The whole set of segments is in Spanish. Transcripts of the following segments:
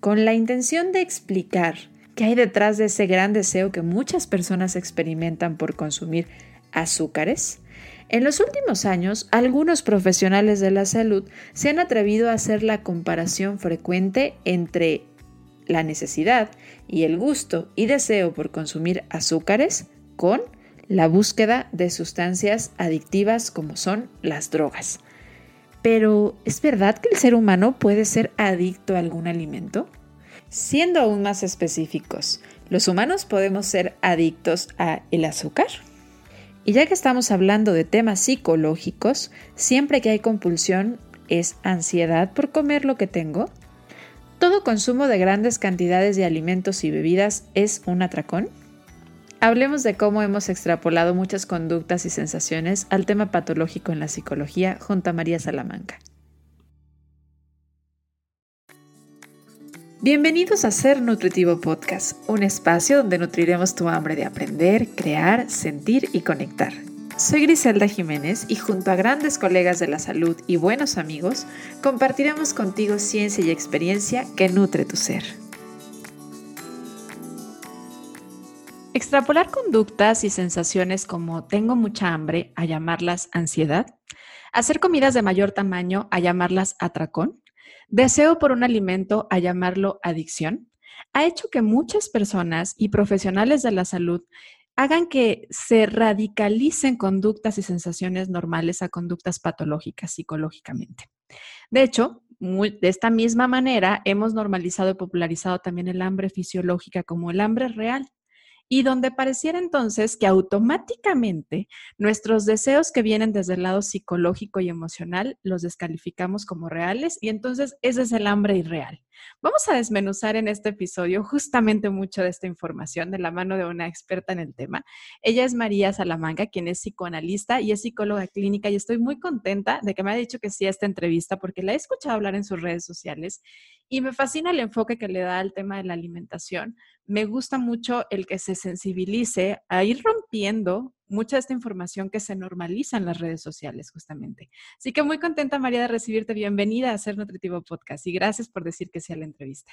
con la intención de explicar qué hay detrás de ese gran deseo que muchas personas experimentan por consumir azúcares, en los últimos años, algunos profesionales de la salud se han atrevido a hacer la comparación frecuente entre la necesidad y el gusto y deseo por consumir azúcares con la búsqueda de sustancias adictivas como son las drogas. Pero, ¿es verdad que el ser humano puede ser adicto a algún alimento? Siendo aún más específicos, ¿los humanos podemos ser adictos a el azúcar? Y ya que estamos hablando de temas psicológicos, siempre que hay compulsión es ansiedad por comer lo que tengo. ¿Todo consumo de grandes cantidades de alimentos y bebidas es un atracón? Hablemos de cómo hemos extrapolado muchas conductas y sensaciones al tema patológico en la psicología junto a María Salamanca. Bienvenidos a Ser Nutritivo Podcast, un espacio donde nutriremos tu hambre de aprender, crear, sentir y conectar. Soy Griselda Jiménez y junto a grandes colegas de la salud y buenos amigos, compartiremos contigo ciencia y experiencia que nutre tu ser. Extrapolar conductas y sensaciones como tengo mucha hambre a llamarlas ansiedad, hacer comidas de mayor tamaño a llamarlas atracón, Deseo por un alimento a llamarlo adicción ha hecho que muchas personas y profesionales de la salud hagan que se radicalicen conductas y sensaciones normales a conductas patológicas psicológicamente. De hecho, de esta misma manera hemos normalizado y popularizado también el hambre fisiológica como el hambre real y donde pareciera entonces que automáticamente nuestros deseos que vienen desde el lado psicológico y emocional los descalificamos como reales y entonces ese es el hambre irreal. Vamos a desmenuzar en este episodio justamente mucho de esta información de la mano de una experta en el tema. Ella es María Salamanca, quien es psicoanalista y es psicóloga clínica y estoy muy contenta de que me haya dicho que sí a esta entrevista porque la he escuchado hablar en sus redes sociales y me fascina el enfoque que le da al tema de la alimentación. Me gusta mucho el que se sensibilice a ir rompiendo mucha de esta información que se normaliza en las redes sociales, justamente. Así que muy contenta, María, de recibirte. Bienvenida a Ser Nutritivo Podcast y gracias por decir que sea la entrevista.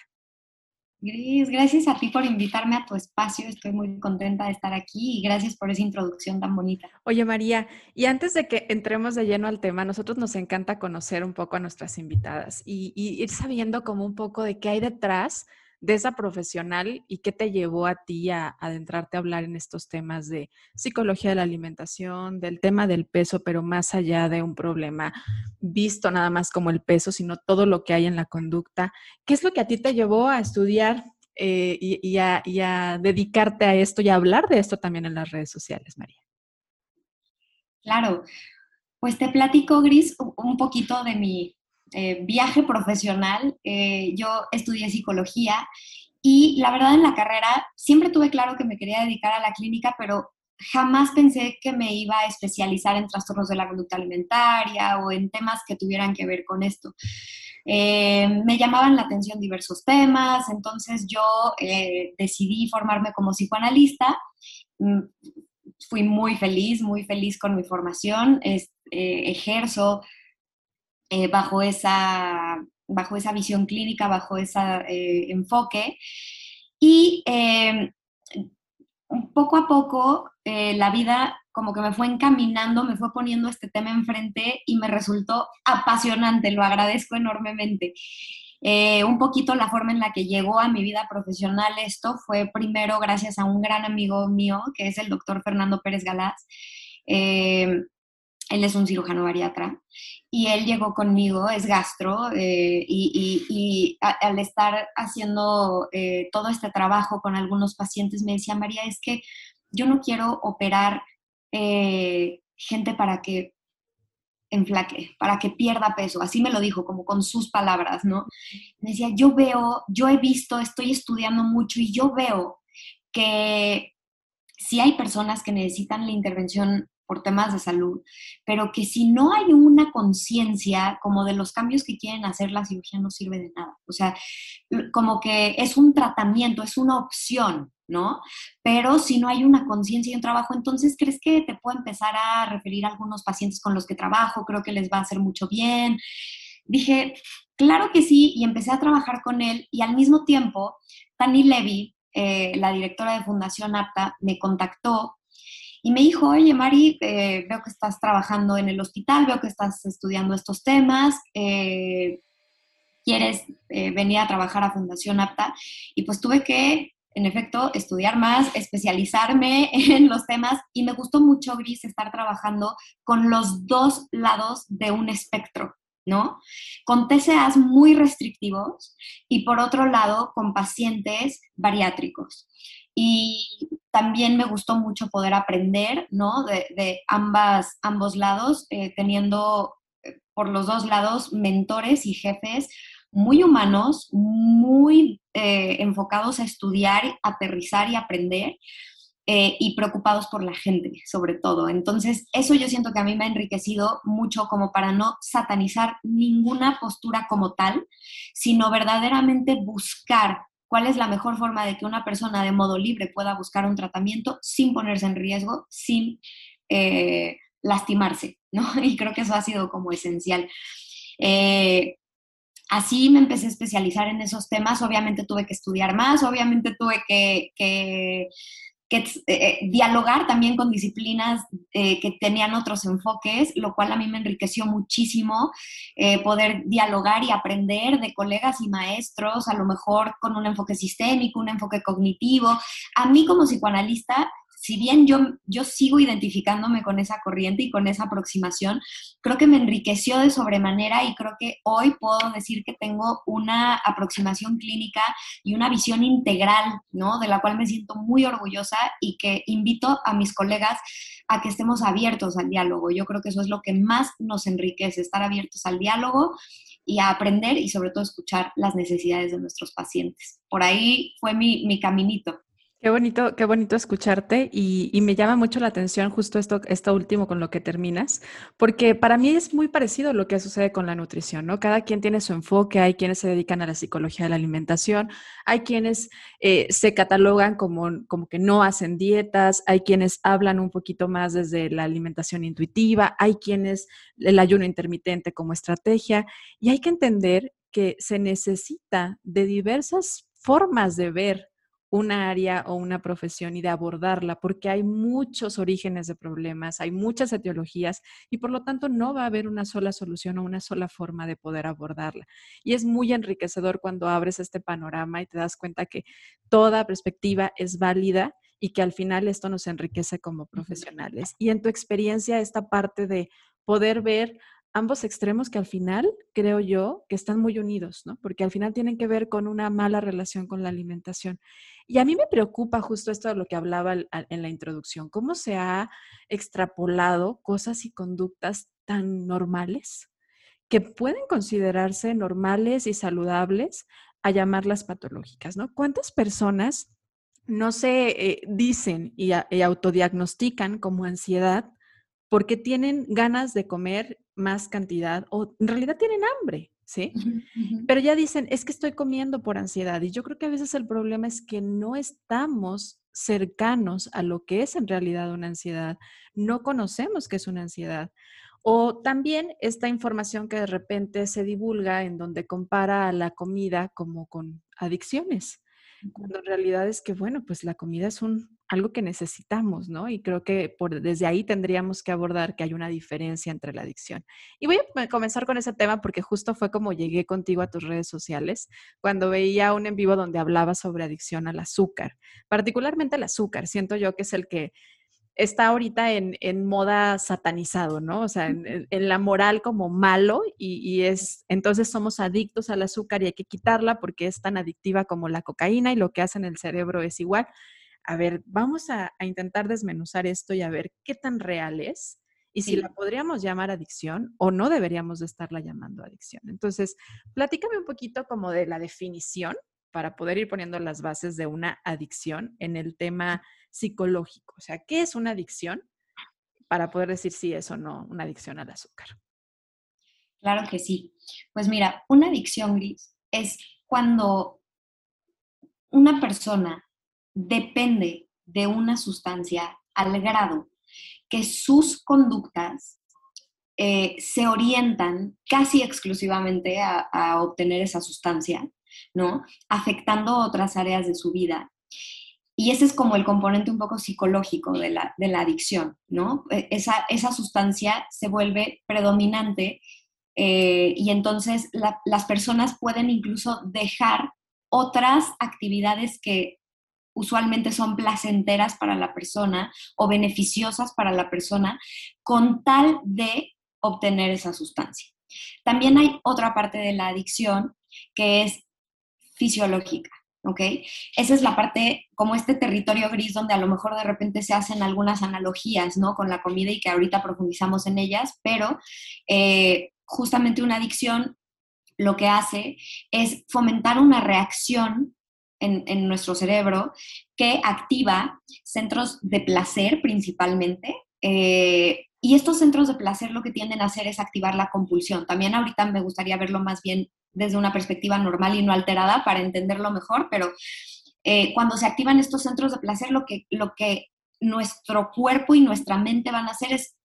Gris, gracias a ti por invitarme a tu espacio. Estoy muy contenta de estar aquí y gracias por esa introducción tan bonita. Oye, María, y antes de que entremos de lleno al tema, a nosotros nos encanta conocer un poco a nuestras invitadas y, y ir sabiendo como un poco de qué hay detrás de esa profesional y qué te llevó a ti a, adentrarte a hablar en estos temas de psicología de la alimentación, del tema del peso, pero más allá de un problema visto nada más como el peso, sino todo lo que hay en la conducta. ¿Qué es lo que a ti te llevó a estudiar eh, y, a, y a dedicarte a esto y a hablar de esto también en las redes sociales, María? Claro, pues te platico, Gris, un poquito de mi, eh, viaje profesional, eh, yo estudié psicología y la verdad en la carrera siempre tuve claro que me quería dedicar a la clínica, pero jamás pensé que me iba a especializar en trastornos de la conducta alimentaria o en temas que tuvieran que ver con esto. Eh, me llamaban la atención diversos temas, entonces yo decidí formarme como psicoanalista. Mm, fui muy feliz, muy feliz con mi formación. ejerzo eh, bajo, esa, bajo esa visión clínica, bajo ese eh, enfoque. Y em, poco a poco eh, la vida como que me fue encaminando, me fue poniendo este tema enfrente y me resultó apasionante, lo agradezco enormemente. un poquito la forma en la que llegó a mi vida profesional esto fue primero gracias a un gran amigo mío, que es el doctor Fernando Pérez. Em, él es un cirujano bariatra y él llegó conmigo, es gastro, eh, y, al estar haciendo eh, todo este trabajo con algunos pacientes me decía, María, es que yo no quiero operar eh, gente para que enflaque, para que pierda peso, así me lo dijo, como con sus palabras, ¿no? Me decía, yo veo, yo he visto, estoy estudiando mucho y yo veo que si hay personas que necesitan la intervención por temas de salud, pero que si no hay una conciencia como de los cambios que quieren hacer, la cirugía no sirve de nada. O sea, como que es un tratamiento, es una opción, ¿no? Pero si no hay una conciencia y un trabajo, entonces crees que te puedo empezar a referir a algunos pacientes con los que trabajo, creo que les va a hacer mucho bien. dije, claro que sí, y empecé a trabajar con él y al mismo tiempo, Tani Levy, eh, la directora de Fundación APTA, me contactó y me dijo, oye, Mari, eh, veo que estás trabajando en el hospital, veo que estás estudiando estos temas, eh, ¿quieres venir a trabajar a Fundación APTA? Y pues tuve que en efecto, estudiar más, especializarme en los temas y me gustó mucho, Gris, estar trabajando con los dos lados de un espectro, ¿no? Con TCAs muy restrictivos y por otro lado con pacientes bariátricos. Y también me gustó mucho poder aprender, ¿no? De, ambas, ambos lados, eh, teniendo eh, por los dos lados mentores y jefes muy humanos, muy eh, enfocados a estudiar, aterrizar y aprender. Y preocupados por la gente, sobre todo. Entonces, eso yo siento que a mí me ha enriquecido mucho como para no satanizar ninguna postura como tal, sino verdaderamente buscar cuál es la mejor forma de que una persona de modo libre pueda buscar un tratamiento sin ponerse en riesgo, sin eh, lastimarse, ¿no? Y creo que eso ha sido como esencial. Así me empecé a especializar en esos temas, obviamente tuve que estudiar más, obviamente tuve que, eh, eh, dialogar también con disciplinas eh, que tenían otros enfoques, lo cual a mí me enriqueció muchísimo poder dialogar y aprender de colegas y maestros, a lo mejor con un enfoque sistémico, un enfoque cognitivo. A mí como psicoanalista si bien yo, yo sigo identificándome con esa corriente y con esa aproximación, creo que me enriqueció de sobremanera y creo que hoy puedo decir que tengo una aproximación clínica y una visión integral, ¿no? De la cual me siento muy orgullosa y que invito a mis colegas a que estemos abiertos al diálogo. Yo creo que eso es lo que más nos enriquece, estar abiertos al diálogo y a aprender y sobre todo escuchar las necesidades de nuestros pacientes. Por ahí fue mi, mi caminito. Qué bonito, qué bonito escucharte y, me llama mucho la atención justo esto, esto último con lo que terminas, porque para mí es muy parecido lo que sucede con la nutrición, ¿no? Cada quien tiene su enfoque, hay quienes se dedican a la psicología de la alimentación, hay quienes eh, se catalogan como, como que no hacen dietas, hay quienes hablan un poquito más desde la alimentación intuitiva, hay quienes el ayuno intermitente como estrategia y hay que entender que se necesita de diversas formas de ver una área o una profesión y de abordarla, porque hay muchos orígenes de problemas, hay muchas etiologías y por lo tanto no va a haber una sola solución o una sola forma de poder abordarla. Y es muy enriquecedor cuando abres este panorama y te das cuenta que toda perspectiva es válida y que al final esto nos enriquece como profesionales. Y en tu experiencia, esta parte de poder ver ambos extremos que al final creo yo que están muy unidos, ¿no? Porque al final tienen que ver con una mala relación con la alimentación. Y a mí me preocupa justo esto de lo que hablaba en la introducción, cómo se ha extrapolado cosas y conductas tan normales que pueden considerarse normales y saludables a llamarlas patológicas, ¿no? ¿Cuántas personas no se eh, dicen y, y autodiagnostican como ansiedad porque tienen ganas de comer más cantidad o en realidad tienen hambre, ¿sí? Pero ya dicen, es que estoy comiendo por ansiedad y yo creo que a veces el problema es que no estamos cercanos a lo que es en realidad una ansiedad, no conocemos qué es una ansiedad. O también esta información que de repente se divulga en donde compara a la comida como con adicciones, cuando en realidad es que, bueno, pues la comida es un algo que necesitamos, ¿no? Y creo que por, desde ahí tendríamos que abordar que hay una diferencia entre la adicción. Y voy a comenzar con ese tema porque justo fue como llegué contigo a tus redes sociales, cuando veía un en vivo donde hablaba sobre adicción al azúcar, particularmente al azúcar. Siento yo que es el que está ahorita en, moda satanizado, ¿no? O sea, en, la moral como malo y, y, es, entonces somos adictos al azúcar y hay que quitarla porque es tan adictiva como la cocaína y lo que hace en el cerebro es igual a ver, vamos a, intentar desmenuzar esto y a ver qué tan real es y si la podríamos llamar adicción o no deberíamos de estarla llamando adicción. Entonces, platícame un poquito como de la definición para poder ir poniendo las bases de una adicción en el tema psicológico. O sea, ¿qué es una adicción? Para poder decir si es o no una adicción al azúcar. Claro que sí. Pues mira, una adicción gris es cuando una persona depende de una sustancia al grado que sus conductas eh, se orientan casi exclusivamente a, obtener esa sustancia, ¿no? Afectando otras áreas de su vida. Y ese es como el componente un poco psicológico de la, adicción, ¿no? E, esa, esa, sustancia se vuelve predominante eh, y entonces las personas pueden incluso dejar otras actividades que usualmente son placenteras para la persona o beneficiosas para la persona con tal de obtener esa sustancia. También hay otra parte de la adicción que es fisiológica. ¿Ok? Esa es la parte, como este territorio gris donde a lo mejor de repente se hacen algunas analogías, ¿no? Con la comida y que ahorita profundizamos en ellas, pero eh, justamente una adicción lo que hace es fomentar una reacción en, nuestro cerebro que activa centros de placer principalmente. Eh, y estos centros de placer lo que tienden a hacer es activar la compulsión. También ahorita me gustaría verlo más bien desde una perspectiva normal y no alterada para entenderlo mejor, pero eh, cuando se activan estos centros de placer, lo que, lo que nuestro cuerpo y nuestra mente van a hacer es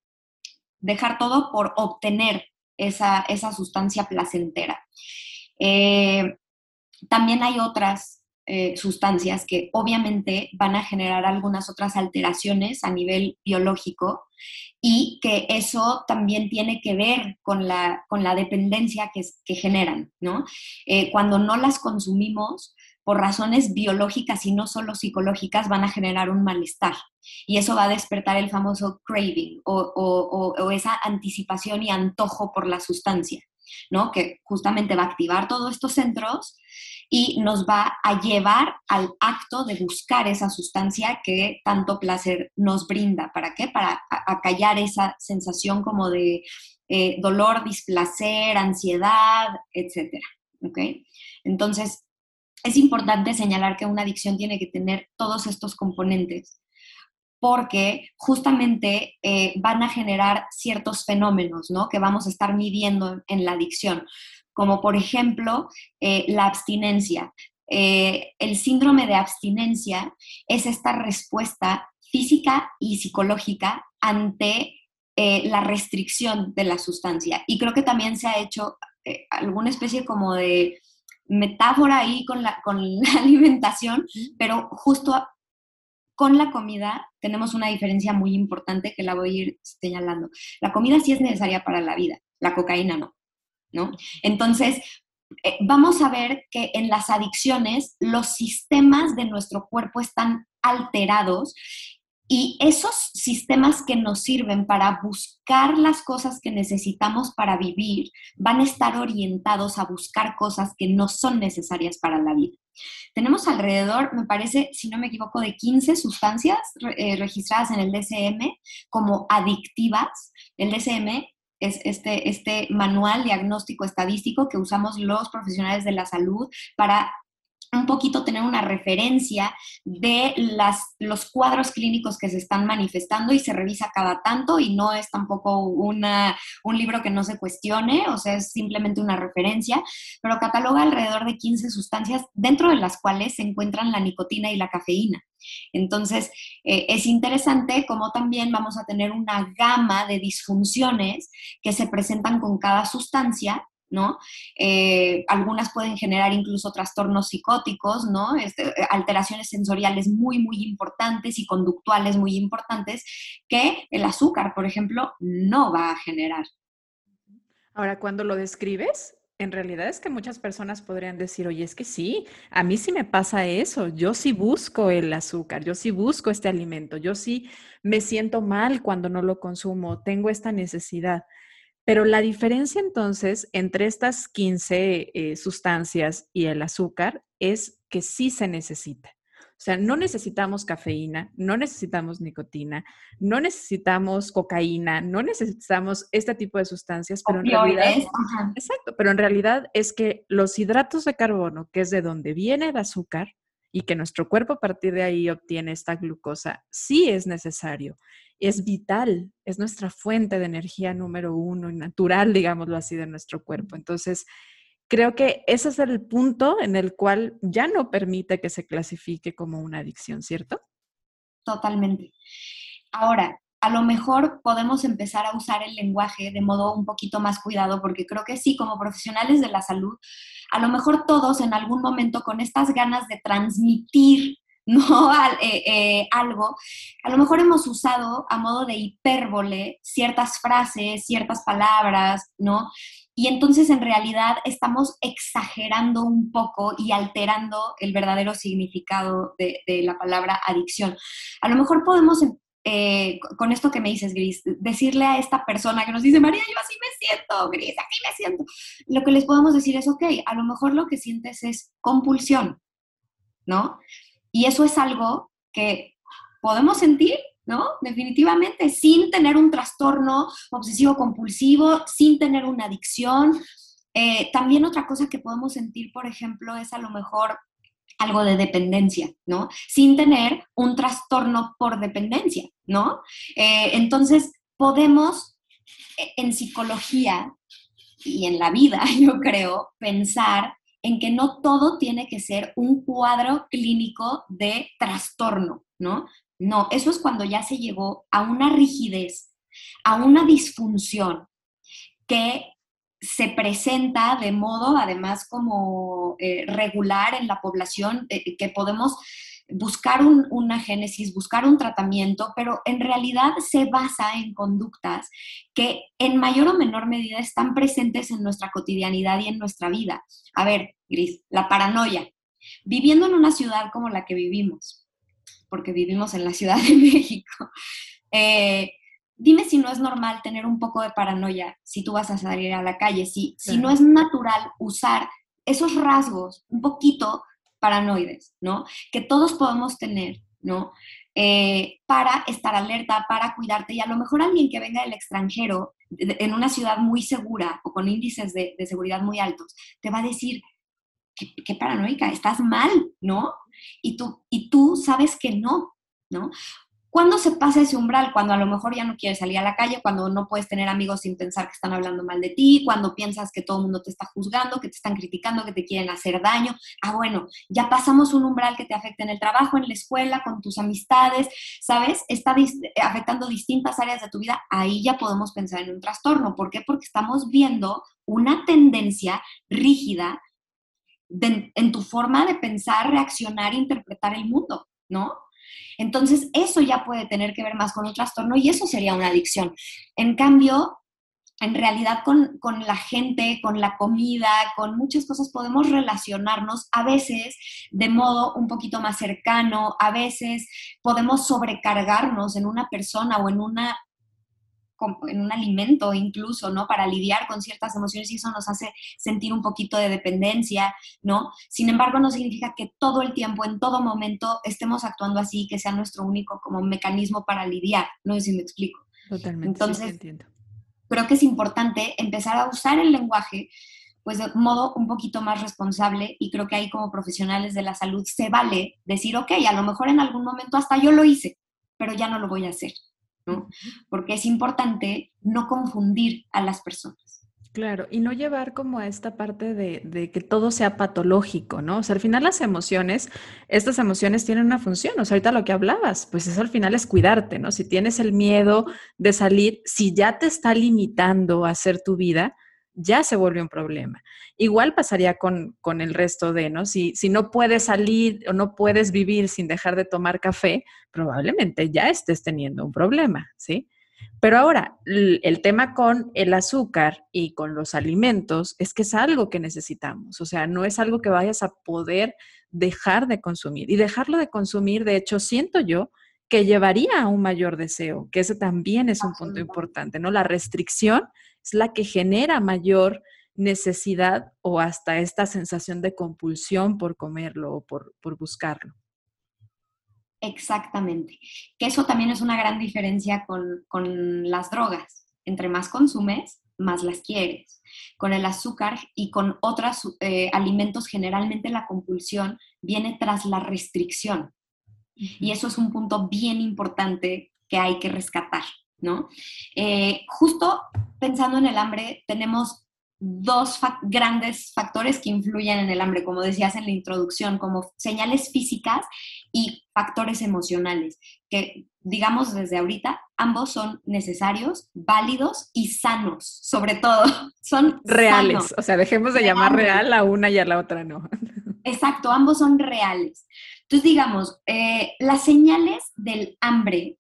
dejar todo por obtener esa, sustancia placentera. Eh, también hay otras eh, sustancias que obviamente van a generar algunas otras alteraciones a nivel biológico y que eso también tiene que ver con la, con la dependencia que, que generan, ¿no? Eh, cuando no las consumimos por razones biológicas y no solo psicológicas, van a generar un malestar. Y eso va a despertar el famoso craving o, o esa anticipación y antojo por la sustancia, ¿no? Que justamente va a activar todos estos centros y nos va a llevar al acto de buscar esa sustancia que tanto placer nos brinda. ¿Para qué? Para acallar esa sensación como de eh, dolor, displacer, ansiedad, etcétera. ¿Ok? Entonces, es importante señalar que una adicción tiene que tener todos estos componentes porque justamente eh, van a generar ciertos fenómenos, ¿no? Que vamos a estar midiendo en la adicción como por ejemplo eh, la abstinencia. Eh, el síndrome de abstinencia es esta respuesta física y psicológica ante eh, la restricción de la sustancia. Y creo que también se ha hecho alguna especie como de metáfora ahí con la, con la alimentación, pero justo con la comida tenemos una diferencia muy importante que la voy a ir señalando. La comida sí es necesaria para la vida, la cocaína no. ¿No? Entonces, eh, vamos a ver que en las adicciones los sistemas de nuestro cuerpo están alterados y esos sistemas que nos sirven para buscar las cosas que necesitamos para vivir van a estar orientados a buscar cosas que no son necesarias para la vida. Tenemos alrededor, me parece, si no me equivoco, de 15 sustancias eh, registradas en el DCM como adictivas. El DCM es este, este manual diagnóstico estadístico que usamos los profesionales de la salud para un poquito tener una referencia de las, los cuadros clínicos que se están manifestando y se revisa cada tanto y no es tampoco una, un libro que no se cuestione, o sea, es simplemente una referencia, pero cataloga alrededor de 15 sustancias dentro de las cuales se encuentran la nicotina y la cafeína. Entonces, eh, es interesante cómo también vamos a tener una gama de disfunciones que se presentan con cada sustancia ¿no? Eh, algunas pueden generar incluso trastornos psicóticos, ¿no? Este, eh, alteraciones sensoriales muy, muy importantes y conductuales muy importantes que el azúcar, por ejemplo, no va a generar. Ahora, cuando lo describes, en realidad es que muchas personas podrían decir, oye, es que sí, a mí sí me pasa eso, yo sí busco el azúcar, yo sí busco este alimento, yo sí me siento mal cuando no lo consumo, tengo esta necesidad. Pero la diferencia entonces entre estas 15 eh, sustancias y el azúcar es que sí se necesita. O sea, no necesitamos cafeína, no necesitamos nicotina, no necesitamos cocaína, no necesitamos este tipo de sustancias, pero en realidad, exacto, pero en realidad es que los hidratos de carbono, que es de donde viene el azúcar y que nuestro cuerpo a partir de ahí obtiene esta glucosa, sí es necesario es vital, es nuestra fuente de energía número uno y natural, digámoslo así, de nuestro cuerpo. Entonces, creo que ese es el punto en el cual ya no permite que se clasifique como una adicción, ¿cierto? Totalmente. Ahora, a lo mejor podemos empezar a usar el lenguaje de modo un poquito más cuidado, porque creo que sí, como profesionales de la salud, a lo mejor todos en algún momento con estas ganas de transmitir ¿no? Eh, eh, algo, a lo mejor hemos usado a modo de hipérbole ciertas frases, ciertas palabras, ¿no? Y entonces en realidad estamos exagerando un poco y alterando el verdadero significado de, la palabra adicción. A lo mejor podemos eh, con esto que me dices, Gris, decirle a esta persona que nos dice, María, yo así me siento, Gris, así me siento. Lo que les podemos decir es, ok, a lo mejor lo que sientes es compulsión, ¿no? Y eso es algo que podemos sentir, ¿no? Definitivamente, sin tener un trastorno obsesivo compulsivo, sin tener una adicción. Eh, también otra cosa que podemos sentir, por ejemplo, es a lo mejor algo de dependencia, ¿no? Sin tener un trastorno por dependencia, ¿no? Eh, entonces, podemos eh, en psicología y en la vida, yo creo, pensar en que no todo tiene que ser un cuadro clínico de trastorno, ¿no? No, eso es cuando ya se llegó a una rigidez, a una disfunción que se presenta de modo, además, como eh, regular en la población, eh, que podemos buscar una génesis, buscar un tratamiento, pero en realidad se basa en conductas que en mayor o menor medida están presentes en nuestra cotidianidad y en nuestra vida. A ver, Gris, la paranoia. Viviendo en una ciudad como la que vivimos, porque vivimos en la Ciudad de México, eh, dime si no es normal tener un poco de paranoia si tú vas a salir a la calle, si, si no es natural usar esos rasgos un poquito paranoides, ¿no? Que todos podemos tener, ¿no? Eh, para estar alerta, para cuidarte. Y a lo mejor alguien que venga del extranjero, en una ciudad muy segura o con índices de, seguridad muy altos, te va a decir, qué, qué, paranoica, estás mal, ¿no? Y tú, y tú sabes que no, ¿no? ¿Cuándo se pasa ese umbral? Cuando a lo mejor ya no quieres salir a la calle, cuando no puedes tener amigos sin pensar que están hablando mal de ti, cuando piensas que todo el mundo te está juzgando, que te están criticando, que te quieren hacer daño. Ah, bueno, ya pasamos un umbral que te afecta en el trabajo, en la escuela, con tus amistades, ¿sabes? Está afectando distintas áreas de tu vida. Ahí ya podemos pensar en un trastorno. ¿Por qué? Porque estamos viendo una tendencia rígida en tu forma de pensar, reaccionar interpretar el mundo, ¿no? Entonces, eso ya puede tener que ver más con un trastorno y eso sería una adicción. En cambio, en realidad con, la gente, con la comida, con muchas cosas podemos relacionarnos a veces de modo un poquito más cercano, a veces podemos sobrecargarnos en una persona o en una en un alimento incluso, ¿no? Para lidiar con ciertas emociones y eso nos hace sentir un poquito de dependencia, ¿no? Sin embargo, no significa que todo el tiempo, en todo momento, estemos actuando así, que sea nuestro único como mecanismo para lidiar, no sé si me explico. Totalmente. Entonces, creo que es importante empezar a usar el lenguaje pues de modo un poquito más responsable y creo que ahí como profesionales de la salud se vale decir, ok, a lo mejor en algún momento hasta yo lo hice, pero ya no lo voy a hacer. Porque es importante no confundir a las personas. Claro, y no llevar como a esta parte de, que todo sea patológico, ¿no? O sea, al final las emociones, estas emociones tienen una función, o sea, ahorita lo que hablabas, pues eso al final es cuidarte, ¿no? Si tienes el miedo de salir, si ya te está limitando a hacer tu vida, ya se vuelve un problema. Igual pasaría con, el resto de, ¿no? Si, si no puedes salir o no puedes vivir sin dejar de tomar café, probablemente ya estés teniendo un problema, ¿sí? Pero ahora, el tema con el azúcar y con los alimentos es que es algo que necesitamos, o sea, no es algo que vayas a poder dejar de consumir. Y dejarlo de consumir, de hecho, siento yo que llevaría a un mayor deseo, que ese también es un punto importante, ¿no? La restricción es la que genera mayor necesidad o hasta esta sensación de compulsión por comerlo o por, buscarlo. Exactamente. Que eso también es una gran diferencia con, las drogas. Entre más consumes, más las quieres. Con el azúcar y con otros eh, alimentos, generalmente la compulsión viene tras la restricción. Y eso es un punto bien importante que hay que rescatar. ¿No? Eh, justo pensando en el hambre, tenemos dos grandes factores que influyen en el hambre, como decías en la introducción, como señales físicas y factores emocionales, que digamos desde ahorita, ambos son necesarios, válidos y sanos, sobre todo, son reales, o sea, dejemos de llamar real a una y a la otra no. Exacto, ambos son reales. Entonces, digamos, eh, las señales del hambre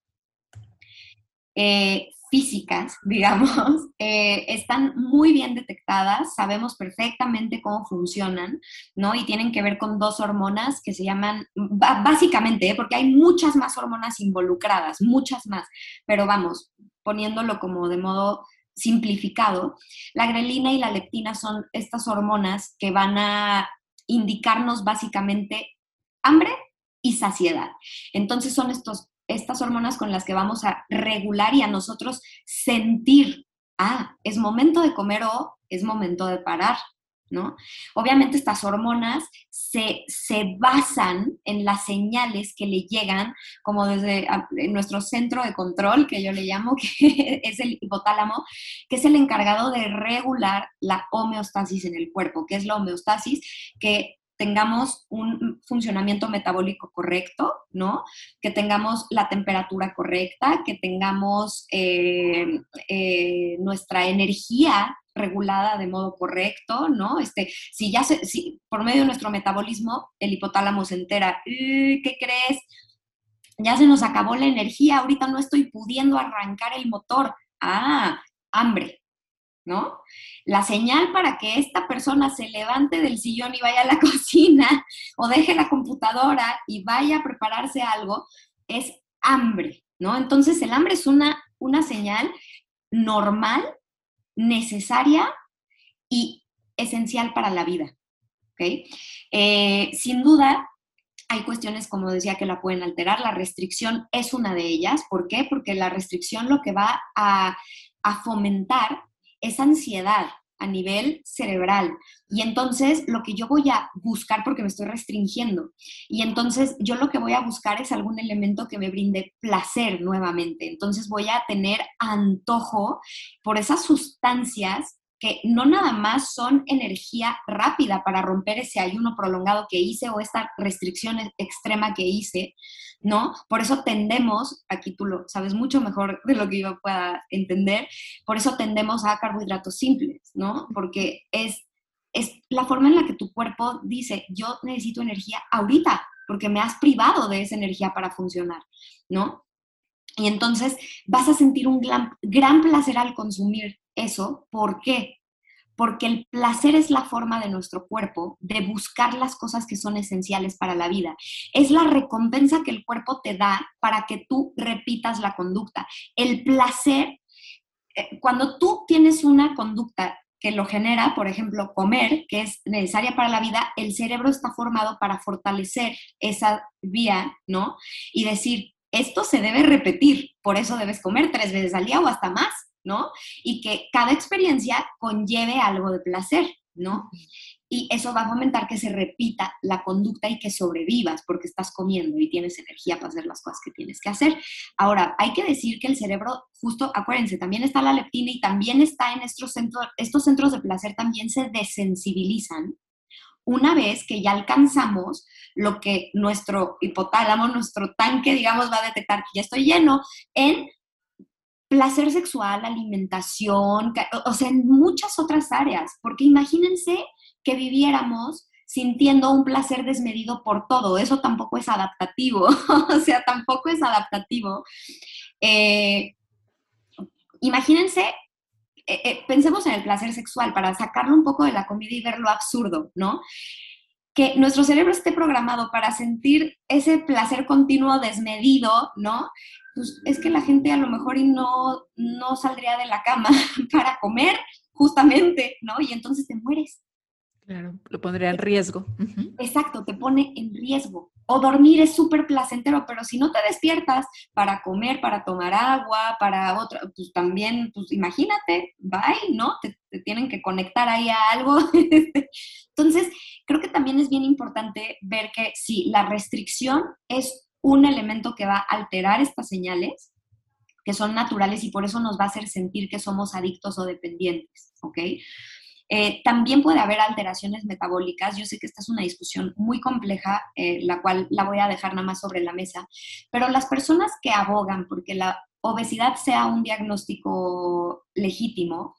eh, físicas, digamos, eh, están muy bien detectadas, sabemos perfectamente cómo funcionan, ¿no? Y tienen que ver con dos hormonas que se llaman, básicamente, ¿eh? porque hay muchas más hormonas involucradas, muchas más, pero vamos, poniéndolo como de modo simplificado, la grelina y la leptina son estas hormonas que van a indicarnos básicamente hambre y saciedad. Entonces son estos estas hormonas con las que vamos a regular y a nosotros sentir, ah, es momento de comer o es momento de parar, ¿no? Obviamente estas hormonas se, basan en las señales que le llegan, como desde nuestro centro de control, que yo le llamo, que es el hipotálamo, que es el encargado de regular la homeostasis en el cuerpo. ¿Qué es la homeostasis? Que tengamos un funcionamiento metabólico correcto, ¿no? Que tengamos la temperatura correcta, que tengamos eh, eh, nuestra energía regulada de modo correcto, ¿no? Este, si ya se, si por medio de nuestro metabolismo el hipotálamo se entera, ¿qué crees? Ya se nos acabó la energía, ahorita no estoy pudiendo arrancar el motor. Ah, hambre, ¿no? La señal para que esta persona se levante del sillón y vaya a la cocina o deje la computadora y vaya a prepararse algo es hambre, ¿no? Entonces el hambre es una, una señal normal, necesaria y esencial para la vida, ¿ok? Eh, sin duda, hay cuestiones, como decía, que la pueden alterar. La restricción es una de ellas. ¿Por qué? Porque la restricción lo que va a, a fomentar es ansiedad a nivel cerebral. Y entonces lo que yo voy a buscar, porque me estoy restringiendo, y entonces yo lo que voy a buscar es algún elemento que me brinde placer nuevamente. Entonces voy a tener antojo por esas sustancias que no nada más son energía rápida para romper ese ayuno prolongado que hice o esta restricción extrema que hice, ¿no? Por eso tendemos, aquí tú lo sabes mucho mejor de lo que yo pueda entender, por eso tendemos a carbohidratos simples, ¿no? Porque es, es la forma en la que tu cuerpo dice, yo necesito energía ahorita, porque me has privado de esa energía para funcionar, ¿no? Y entonces vas a sentir un gran, gran placer al consumir eso. ¿Por qué? Porque el placer es la forma de nuestro cuerpo de buscar las cosas que son esenciales para la vida. Es la recompensa que el cuerpo te da para que tú repitas la conducta. El placer, eh, cuando tú tienes una conducta que lo genera, por ejemplo, comer, que es necesaria para la vida, el cerebro está formado para fortalecer esa vía, ¿no? Y decir, esto se debe repetir, por eso debes comer tres veces al día o hasta más. ¿No? Y que cada experiencia conlleve algo de placer, ¿no? Y eso va a fomentar que se repita la conducta y que sobrevivas porque estás comiendo y tienes energía para hacer las cosas que tienes que hacer. Ahora, hay que decir que el cerebro, justo, acuérdense, también está la leptina y también está en estos centros, estos centros de placer también se desensibilizan una vez que ya alcanzamos lo que nuestro hipotálamo, nuestro tanque, digamos, va a detectar que ya estoy lleno en placer sexual, alimentación, o sea, en muchas otras áreas, porque imagínense que viviéramos sintiendo un placer desmedido por todo, eso tampoco es adaptativo, o sea, tampoco es adaptativo. Eh, imagínense, eh, eh, pensemos en el placer sexual para sacarlo un poco de la comida y ver lo absurdo, ¿no? Que nuestro cerebro esté programado para sentir ese placer continuo desmedido, ¿no? pues es que la gente a lo mejor y no, no saldría de la cama para comer, justamente, ¿no? Y entonces te mueres. Claro, lo pondría en riesgo. Exacto, te pone en riesgo. O dormir es súper placentero, pero si no te despiertas para comer, para tomar agua, para otra, pues también, pues imagínate, bye, ¿no? Te, te tienen que conectar ahí a algo. Entonces, creo que también es bien importante ver que si la restricción es un elemento que va a alterar estas señales, que son naturales y por eso nos va a hacer sentir que somos adictos o dependientes, ¿ok? Eh, también puede haber alteraciones metabólicas. Yo sé que esta es una discusión muy compleja, eh, la cual la voy a dejar nada más sobre la mesa, pero las personas que abogan porque la obesidad sea un diagnóstico legítimo,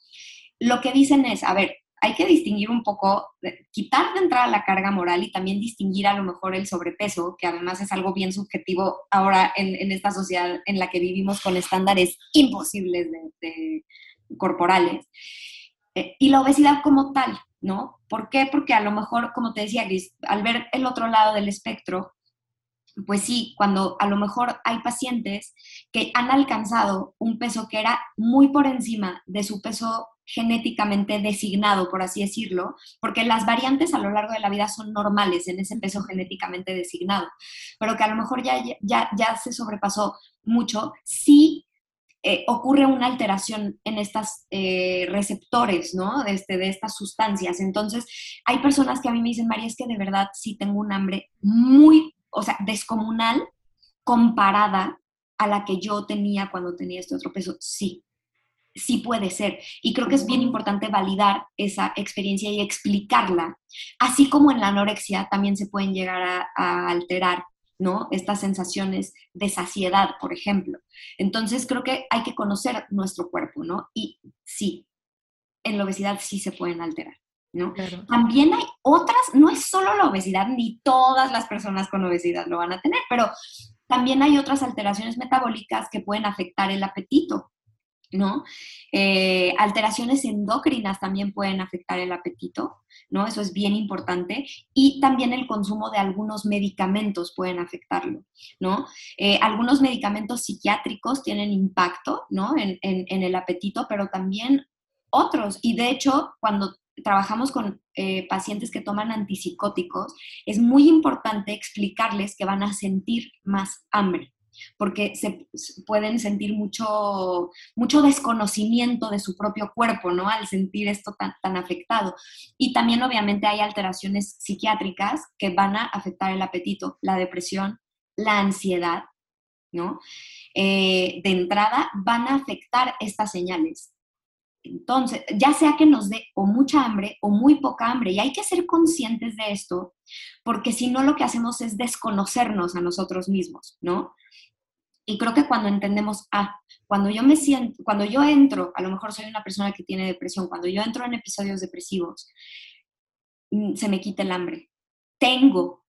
lo que dicen es, a ver, hay que distinguir un poco, quitar de entrada la carga moral y también distinguir a lo mejor el sobrepeso, que además es algo bien subjetivo ahora en, esta sociedad en la que vivimos con estándares imposibles de, corporales. Eh, y la obesidad como tal, ¿no? ¿Por qué? Porque a lo mejor, como te decía Gris, al ver el otro lado del espectro, pues sí, cuando a lo mejor hay pacientes que han alcanzado un peso que era muy por encima de su peso genéticamente designado, por así decirlo, porque las variantes a lo largo de la vida son normales en ese peso genéticamente designado, pero que a lo mejor ya, ya, ya se sobrepasó mucho, sí eh, ocurre una alteración en estos eh, receptores, ¿no? De, este, de estas sustancias. Entonces, hay personas que a mí me dicen, María, es que de verdad sí tengo un hambre muy, o sea, descomunal comparada a la que yo tenía cuando tenía este otro peso. Sí, sí puede ser. Y creo que es bien importante validar esa experiencia y explicarla. Así como en la anorexia también se pueden llegar a, alterar, ¿no? Estas sensaciones de saciedad, por ejemplo. Entonces creo que hay que conocer nuestro cuerpo, ¿no? Y sí, en la obesidad sí se pueden alterar. ¿No? También hay otras, no es solo la obesidad, ni todas las personas con obesidad lo van a tener, pero también hay otras alteraciones metabólicas que pueden afectar el apetito, ¿no? Eh, alteraciones endocrinas también pueden afectar el apetito, ¿no? Eso es bien importante. Y también el consumo de algunos medicamentos pueden afectarlo, ¿no? Eh, algunos medicamentos psiquiátricos tienen impacto, ¿no? En, el apetito, pero también otros. Y de hecho, cuando trabajamos con eh, pacientes que toman antipsicóticos, es muy importante explicarles que van a sentir más hambre, porque se pueden sentir mucho, mucho desconocimiento de su propio cuerpo, ¿no? Al sentir esto tan, tan afectado. Y también obviamente hay alteraciones psiquiátricas que van a afectar el apetito, la depresión, la ansiedad, ¿no? Eh, de entrada van a afectar estas señales. Entonces, ya sea que nos dé o mucha hambre o muy poca hambre, y hay que ser conscientes de esto, porque si no lo que hacemos es desconocernos a nosotros mismos, ¿no? Y creo que cuando entendemos, ah, cuando yo me siento, cuando yo entro, a lo mejor soy una persona que tiene depresión, cuando yo entro en episodios depresivos, mm, se me quita el hambre. Tengo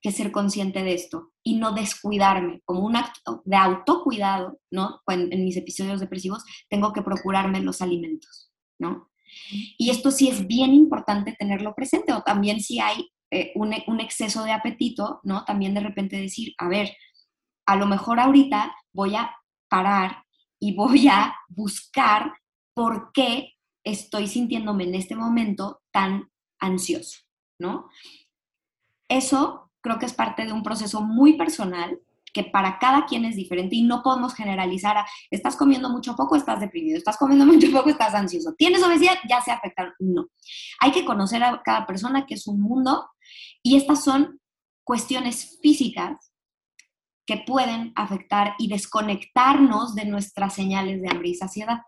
que ser consciente de esto y no descuidarme como un acto de autocuidado, ¿no? En, mis episodios depresivos tengo que procurarme los alimentos, ¿no? Y esto sí es bien importante tenerlo presente o también si hay eh, un, un, exceso de apetito, ¿no? También de repente decir, a ver, a lo mejor ahorita voy a parar y voy a buscar por qué estoy sintiéndome en este momento tan ansioso, ¿no? Eso creo que es parte de un proceso muy personal que para cada quien es diferente y no podemos generalizar a estás comiendo mucho poco, estás deprimido, estás comiendo mucho poco, estás ansioso, tienes obesidad, ya se afecta. No. Hay que conocer a cada persona que es un mundo y estas son cuestiones físicas que pueden afectar y desconectarnos de nuestras señales de hambre y saciedad.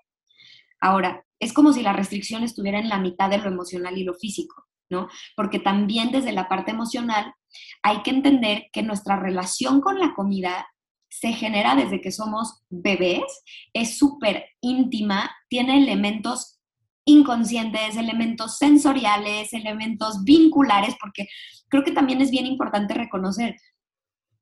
Ahora, es como si la restricción estuviera en la mitad de lo emocional y lo físico, ¿no? Porque también desde la parte emocional hay que entender que nuestra relación con la comida se genera desde que somos bebés, es súper íntima, tiene elementos inconscientes, elementos sensoriales, elementos vinculares, porque creo que también es bien importante reconocer,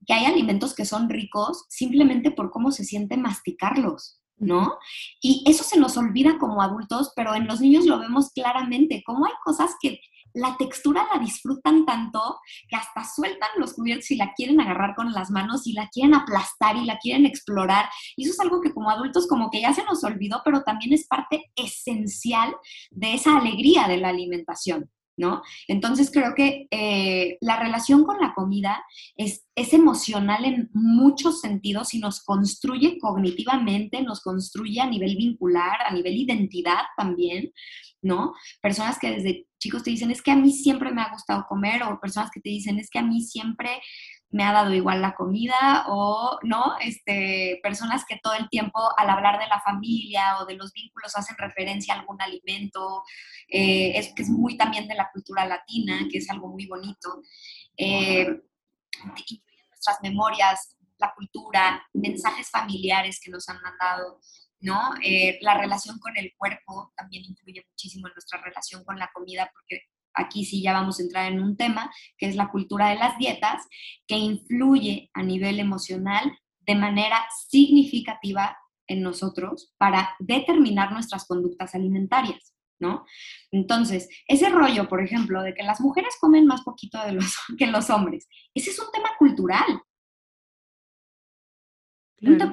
que hay alimentos que son ricos simplemente por cómo se siente masticarlos, ¿no? Y eso se nos olvida como adultos, pero en los niños lo vemos claramente, cómo hay cosas que la textura la disfrutan tanto que hasta sueltan los cubiertos y la quieren agarrar con las manos y la quieren aplastar y la quieren explorar. Y eso es algo que como adultos como que ya se nos olvidó, pero también es parte esencial de esa alegría de la alimentación. ¿No? Entonces creo que eh, la relación con la comida es, es, emocional en muchos sentidos y nos construye cognitivamente, nos construye a nivel vincular, a nivel identidad también, ¿no? Personas que desde chicos te dicen, es que a mí siempre me ha gustado comer, o personas que te dicen, es que a mí siempre me ha dado igual la comida o no, este, personas que todo el tiempo al hablar de la familia o de los vínculos hacen referencia a algún alimento, eh, es que es muy también de la cultura latina, que es algo muy bonito. Eh, nuestras memorias, la cultura, mensajes familiares que nos han mandado, ¿no? Eh, la relación con el cuerpo también influye muchísimo en nuestra relación con la comida porque aquí sí ya vamos a entrar en un tema, que es la cultura de las dietas, que influye a nivel emocional de manera significativa en nosotros para determinar nuestras conductas alimentarias, ¿no? Entonces, ese rollo, por ejemplo, de que las mujeres comen más poquito de los, que los hombres, ese es un tema cultural.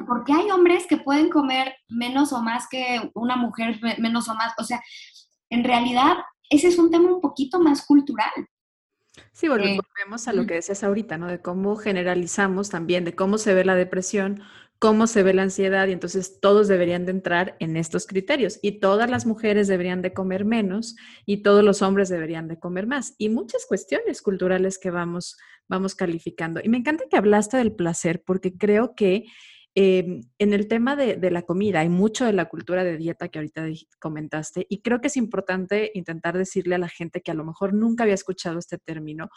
Porque hay hombres que pueden comer menos o más que una mujer menos o más. O sea, en realidad ese es un tema un poquito más cultural. Sí, eh, volvemos a lo que decías ahorita, ¿no? De cómo generalizamos también, de cómo se ve la depresión, cómo se ve la ansiedad, y entonces todos deberían de entrar en estos criterios. Y todas las mujeres deberían de comer menos y todos los hombres deberían de comer más. Y muchas cuestiones culturales que vamos, vamos calificando. Y me encanta que hablaste del placer, porque creo que Em, en el tema de, la comida, hay mucho de la cultura de dieta que ahorita comentaste y creo que es importante intentar decirle a la gente que a lo mejor nunca había escuchado este término,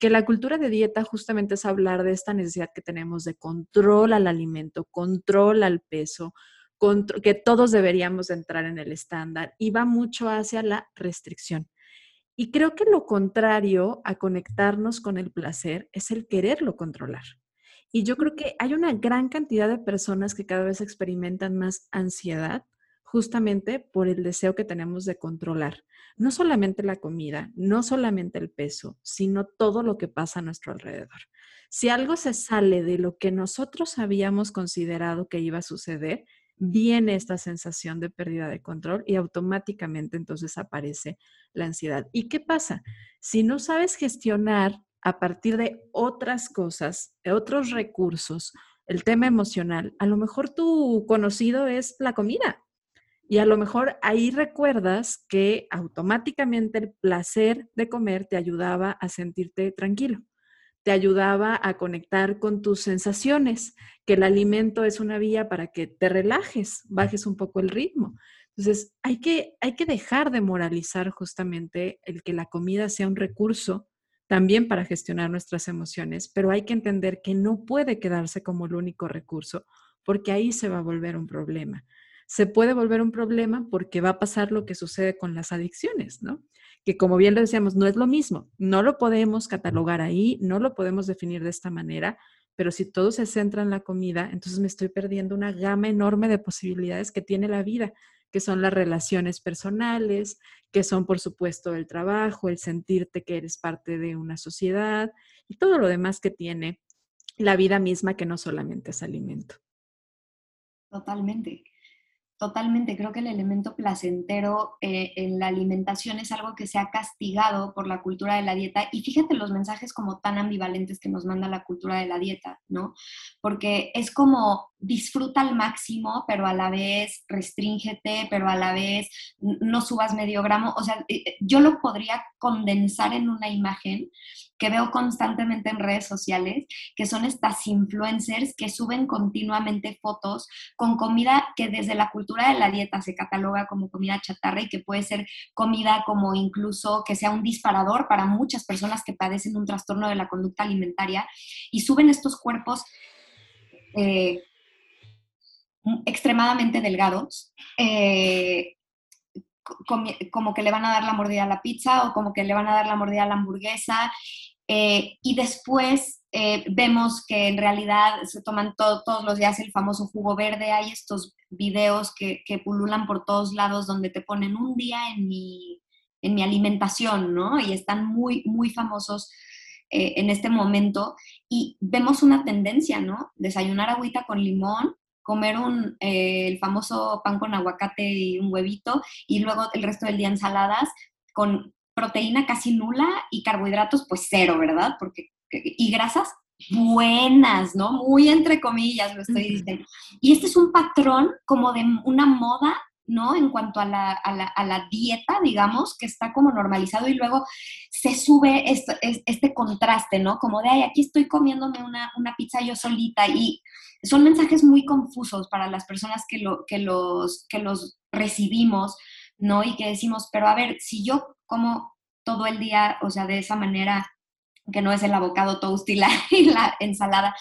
que la cultura de dieta justamente es hablar de esta necesidad que tenemos de control al alimento, control al peso, que todos deberíamos entrar en el estándar y va mucho hacia la restricción. Y creo que lo contrario a conectarnos con el placer es el quererlo controlar. Y yo creo que hay una gran cantidad de personas que cada vez experimentan más ansiedad justamente por el deseo que tenemos de controlar, no solamente la comida, no solamente el peso, sino todo lo que pasa a nuestro alrededor. Si algo se sale de lo que nosotros habíamos considerado que iba a suceder, viene esta sensación de pérdida de control y automáticamente entonces aparece la ansiedad. ¿Y qué pasa? Si no sabes gestionar a partir de otras cosas, de otros recursos, el tema emocional, a lo mejor tu conocido es la comida. Y a lo mejor ahí recuerdas que automáticamente el placer de comer te ayudaba a sentirte tranquilo, te ayudaba a conectar con tus sensaciones, que el alimento es una vía para que te relajes, bajes un poco el ritmo. Entonces, hay que, hay que dejar de moralizar justamente el que la comida sea un recurso también para gestionar nuestras emociones, pero hay que entender que no puede quedarse como el único recurso, porque ahí se va a volver un problema. Se puede volver un problema porque va a pasar lo que sucede con las adicciones, ¿no? Que como bien lo decíamos, no es lo mismo, no lo podemos catalogar ahí, no lo podemos definir de esta manera, pero si todo se centra en la comida, entonces me estoy perdiendo una gama enorme de posibilidades que tiene la vida que son las relaciones personales, que son por supuesto el trabajo, el sentirte que eres parte de una sociedad y todo lo demás que tiene la vida misma que no solamente es alimento. Totalmente. Totalmente, creo que el elemento placentero eh, en la alimentación es algo que se ha castigado por la cultura de la dieta y fíjate los mensajes como tan ambivalentes que nos manda la cultura de la dieta, ¿no? Porque es como disfruta al máximo, pero a la vez restríngete, pero a la vez no subas medio gramo, o sea, eh, eh, yo lo podría condensar en una imagen que veo constantemente en redes sociales, que son estas influencers que suben continuamente fotos con comida que desde la cultura de la dieta se cataloga como comida chatarra y que puede ser comida como incluso que sea un disparador para muchas personas que padecen un trastorno de la conducta alimentaria y suben estos cuerpos eh, extremadamente delgados. Eh, como que le van a dar la mordida a la pizza o como que le van a dar la mordida a la hamburguesa eh, y después eh, vemos que en realidad se toman todos los días el famoso jugo verde. Hay estos videos que, que, pululan por todos lados donde te ponen un día en mi, en mi alimentación, ¿no? Y están muy, muy famosos en este momento. Y vemos una tendencia, ¿no? Desayunar agüita con limón, comer un, el famoso pan con aguacate y un huevito, y luego el resto del día ensaladas con proteína casi nula y carbohidratos pues cero, ¿verdad? Porque, y grasas buenas, ¿no? Muy entre comillas lo estoy diciendo. Y este es un patrón como de una moda ¿no? En cuanto a la, a la, a la dieta, digamos, que está como normalizado y luego se sube este, contraste, ¿no? Como de, ay, aquí estoy comiéndome una, una, pizza yo solita y son mensajes muy confusos para las personas que, lo, que, los, que los recibimos, ¿no? Y que decimos, pero a ver, si yo como todo el día, o sea, de esa manera que no es el abocado toast y la ensalada,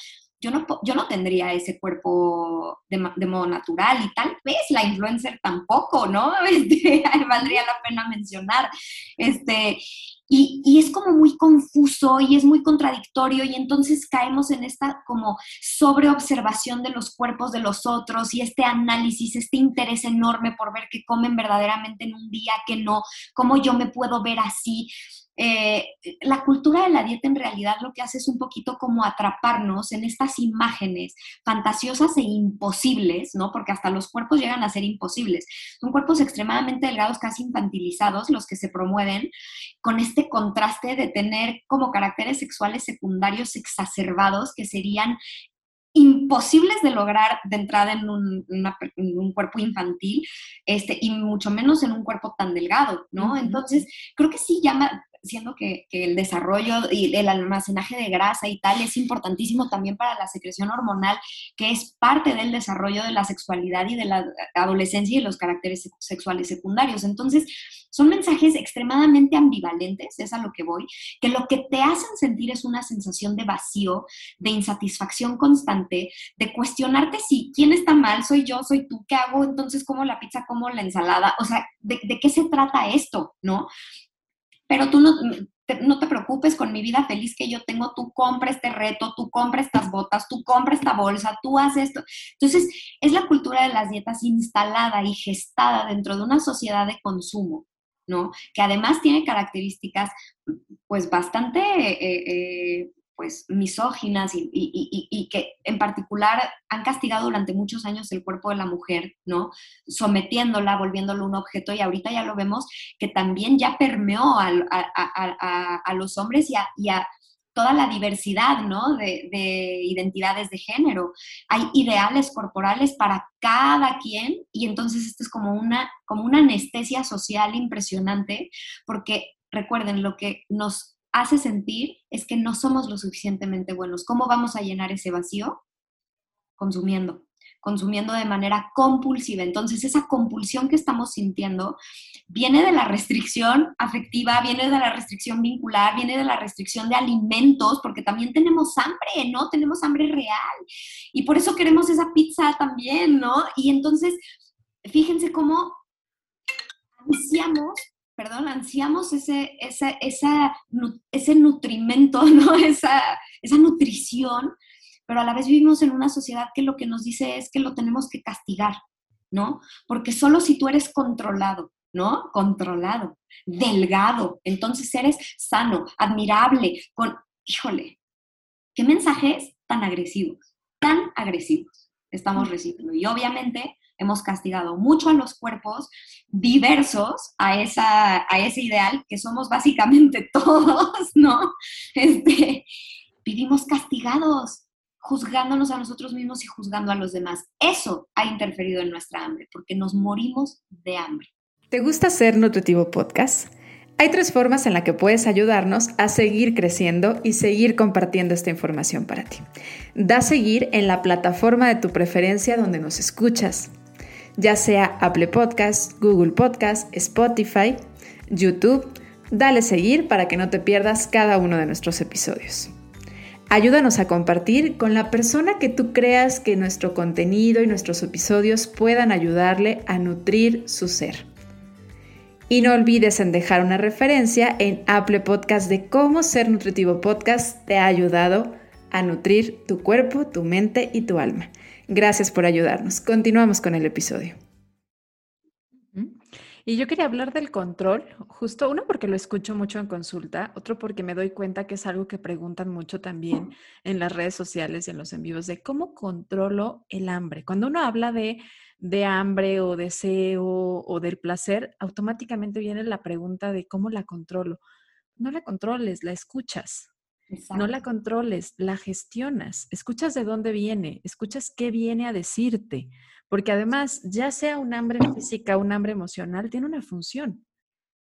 yo no, yo no tendría ese cuerpo de, modo natural y tal vez la influencer tampoco, ¿no? Este, valdría la pena mencionar. Este, y, y, es como muy confuso y es muy contradictorio y entonces caemos en esta como sobreobservación de los cuerpos de los otros y este análisis, este interés enorme por ver qué comen verdaderamente en un día, que no, cómo yo me puedo ver así. Eh, la cultura de la dieta en realidad lo que hace es un poquito como atraparnos en estas imágenes fantasiosas e imposibles, ¿no? Porque hasta los cuerpos llegan a ser imposibles. Son cuerpos extremadamente delgados, casi infantilizados, los que se promueven, con este contraste de tener como caracteres sexuales secundarios exacerbados que serían imposibles de lograr de entrada en un, en un, cuerpo infantil, este, y mucho menos en un cuerpo tan delgado, ¿no? Entonces, creo que sí llama, siendo que, el desarrollo y el almacenaje de grasa y tal es importantísimo también para la secreción hormonal, que es parte del desarrollo de la sexualidad y de la adolescencia y los caracteres sexuales secundarios. Entonces, son mensajes extremadamente ambivalentes, es a lo que voy, que lo que te hacen sentir es una sensación de vacío, de insatisfacción constante, de cuestionarte si quién está mal, soy yo, soy tú, ¿qué hago? Entonces, ¿cómo la pizza, cómo la ensalada? O sea, ¿de, de qué se trata esto? ¿No? Pero tú no te, no te preocupes con mi vida feliz que yo tengo, tú compra este reto, tú compra estas botas, tú compra esta bolsa, tú haces esto. Entonces, es la cultura de las dietas instalada y gestada dentro de una sociedad de consumo, ¿no? Que además tiene características, pues, bastante... Eh, eh, pues misóginas y, que en particular han castigado durante muchos años el cuerpo de la mujer, ¿no? Sometiéndola, volviéndolo un objeto y ahorita ya lo vemos que también ya permeó a, los hombres y a, toda la diversidad, ¿no? De, de, identidades de género. Hay ideales corporales para cada quien y entonces esto es como una, como una anestesia social impresionante porque recuerden lo que nos hace sentir es que no somos lo suficientemente buenos. ¿Cómo vamos a llenar ese vacío? Consumiendo, consumiendo de manera compulsiva. Entonces, esa compulsión que estamos sintiendo viene de la restricción afectiva, viene de la restricción vincular, viene de la restricción de alimentos, porque también tenemos hambre, ¿no? Tenemos hambre real. Y por eso queremos esa pizza también, ¿no? Y entonces, fíjense cómo ansiamos perdón, ansiamos ese, esa, esa, ese nutrimento, ¿no? esa, esa nutrición, pero a la vez vivimos en una sociedad que lo que nos dice es que lo tenemos que castigar, ¿no? Porque solo si tú eres controlado, ¿no? Controlado, delgado, entonces eres sano, admirable, con, híjole, ¿qué mensajes tan agresivos, tan agresivos estamos recibiendo? Y obviamente hemos castigado mucho a los cuerpos diversos a, esa, a ese ideal que somos básicamente todos, ¿no? Este, vivimos castigados, juzgándonos a nosotros mismos y juzgando a los demás. Eso ha interferido en nuestra hambre, porque nos morimos de hambre. ¿Te gusta ser Nutritivo Podcast? Hay tres formas en las que puedes ayudarnos a seguir creciendo y seguir compartiendo esta información para ti. Da seguir en la plataforma de tu preferencia donde nos escuchas ya sea Apple Podcast, Google Podcast, Spotify, YouTube. Dale seguir para que no te pierdas cada uno de nuestros episodios. Ayúdanos a compartir con la persona que tú creas que nuestro contenido y nuestros episodios puedan ayudarle a nutrir su ser. Y no olvides en dejar una referencia en Apple Podcast de cómo Ser Nutritivo Podcast te ha ayudado a nutrir tu cuerpo, tu mente y tu alma. Gracias por ayudarnos. Continuamos con el episodio. Y yo quería hablar del control, justo uno porque lo escucho mucho en consulta, otro porque me doy cuenta que es algo que preguntan mucho también en las redes sociales y en los en vivos de cómo controlo el hambre. Cuando uno habla de, de hambre o deseo o del placer, automáticamente viene la pregunta de cómo la controlo. No la controles, la escuchas. No la controles, la gestionas, escuchas de dónde viene, escuchas qué viene a decirte, porque además, ya sea un hambre física un hambre emocional, tiene una función.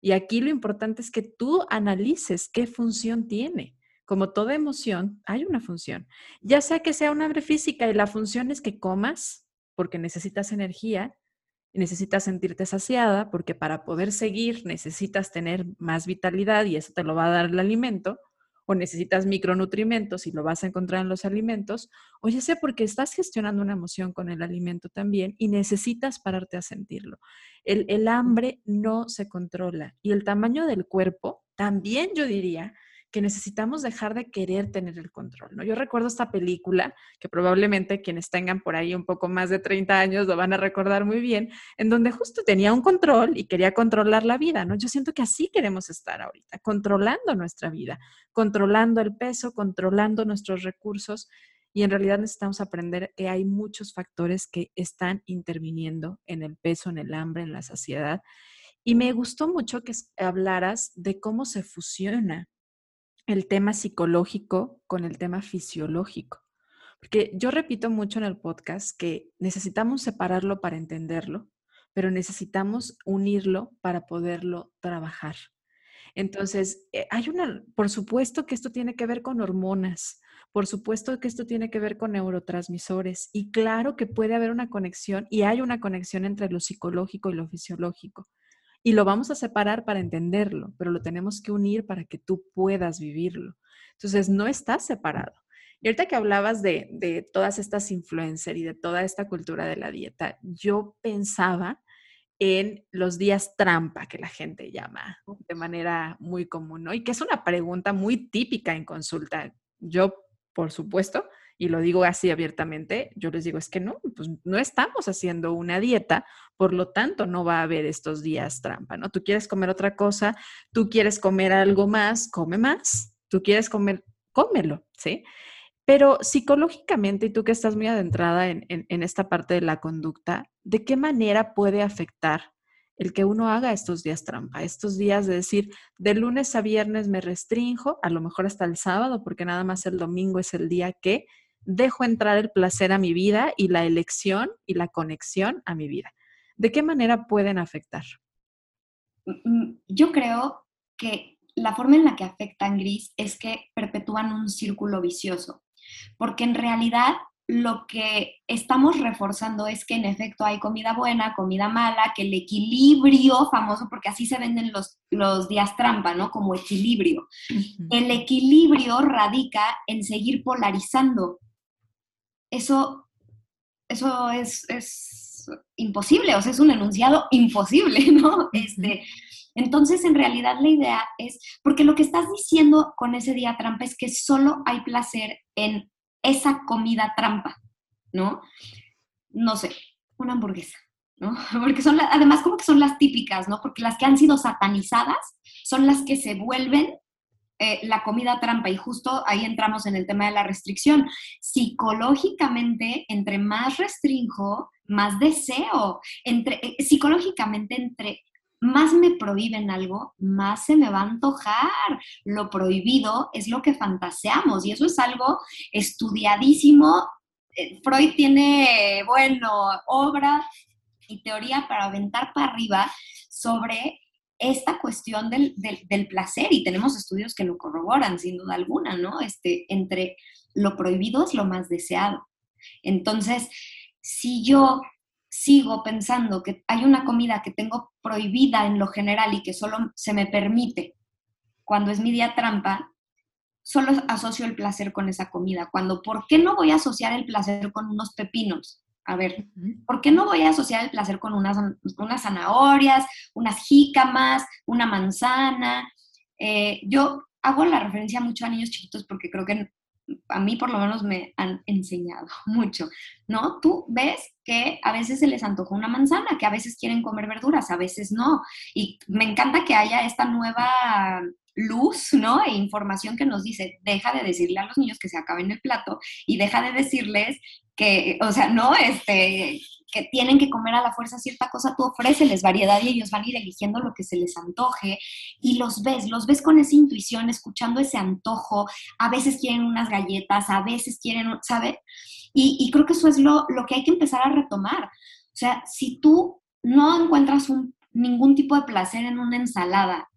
Y aquí lo importante es que tú analices qué función tiene. Como toda emoción, hay una función. Ya sea que sea un hambre física y la función es que comas porque necesitas energía, necesitas sentirte saciada porque para poder seguir necesitas tener más vitalidad y eso te lo va a dar el alimento o necesitas micronutrimentos y lo vas a encontrar en los alimentos, o ya sea porque estás gestionando una emoción con el alimento también y necesitas pararte a sentirlo. El, el hambre no se controla y el tamaño del cuerpo también yo diría que necesitamos dejar de querer tener el control, ¿no? Yo recuerdo esta película, que probablemente quienes tengan por ahí un poco más de 30 años lo van a recordar muy bien, en donde justo tenía un control y quería controlar la vida, ¿no? Yo siento que así queremos estar ahorita, controlando nuestra vida, controlando el peso, controlando nuestros recursos y en realidad necesitamos aprender que hay muchos factores que están interviniendo en el peso, en el hambre, en la saciedad. Y me gustó mucho que hablaras de cómo se fusiona el tema psicológico con el tema fisiológico. Porque yo repito mucho en el podcast que necesitamos separarlo para entenderlo, pero necesitamos unirlo para poderlo trabajar. Entonces, eh, hay una, por supuesto que esto tiene que ver con hormonas, por supuesto que esto tiene que ver con neurotransmisores y claro que puede haber una conexión y hay una conexión entre lo psicológico y lo fisiológico y lo vamos a separar para entenderlo, pero lo tenemos que unir para que tú puedas vivirlo. Entonces, no estás separado. Y ahorita que hablabas de, de todas estas influencers y de toda esta cultura de la dieta, yo pensaba en los días trampa que la gente llama de manera muy común, ¿no? Y que es una pregunta muy típica en consulta. Yo, por supuesto, y lo digo así abiertamente, yo les digo, es que no, pues no estamos haciendo una dieta, por lo tanto no va a haber estos días trampa, ¿no? Tú quieres comer otra cosa, tú quieres comer algo más, come más, tú quieres comer, cómelo, ¿sí? Pero psicológicamente, y tú que estás muy adentrada en, en esta parte de la conducta, ¿de qué manera puede afectar el que uno haga estos días trampa, estos días de decir, de lunes a viernes me restrinjo, a lo mejor hasta el sábado, porque nada más el domingo es el día que dejo entrar el placer a mi vida y la elección y la conexión a mi vida. ¿De qué manera pueden afectar? Mm, mm, yo creo que la forma en la que afectan gris es que perpetúan un círculo vicioso, porque en realidad lo que estamos reforzando es que en efecto hay comida buena, comida mala, que el equilibrio famoso, porque así se venden los, los días trampa, ¿no? Como equilibrio. El equilibrio radica en seguir polarizando eso, eso es, imposible, o sea, es un enunciado imposible, ¿no? Este, entonces, en realidad la idea es, porque lo que estás diciendo con ese día trampa es que solo hay placer en esa comida trampa, ¿no? No sé, una hamburguesa, ¿no? Porque son, además como que son las típicas, ¿no? Porque las que han sido satanizadas son las que se vuelven eh, la comida trampa y justo ahí entramos en el tema de la restricción. Psicológicamente, entre más restringo, más deseo. Entre, eh, psicológicamente, entre más me prohíben algo, más se me va a antojar. Lo prohibido es lo que fantaseamos y eso es algo estudiadísimo. Eh, Freud tiene, bueno, obra y teoría para aventar para arriba sobre esta cuestión del, placer, y tenemos estudios que lo corroboran, sin duda alguna, ¿no? Este, entre lo prohibido es lo más deseado. Entonces, si yo sigo pensando que hay una comida que tengo prohibida en lo general y que solo se me permite cuando es mi día trampa, solo asocio el placer con esa comida. Cuando, ¿por qué no voy a asociar el placer con unos pepinos? A ver, ¿por qué no voy a asociar el placer con unas, unas zanahorias, unas jícamas, una manzana? Eh, yo hago la referencia mucho a niños chiquitos porque creo que a mí por lo menos me han enseñado mucho, ¿no? Tú ves que a veces se les antoja una manzana, que a veces quieren comer verduras, a veces no. Y me encanta que haya esta nueva luz, ¿no? E información que nos dice, deja de decirle a los niños que se acaben el plato y deja de decirles que, o sea, no, este, que tienen que comer a la fuerza cierta cosa, tú ofréceles variedad y ellos van a ir eligiendo lo que se les antoje y los ves, los ves con esa intuición, escuchando ese antojo, a veces quieren unas galletas, a veces quieren, ¿sabe? Y, y creo que eso es lo, lo que hay que empezar a retomar. sea, si tú no encuentras ningún tipo de placer en una ensalada,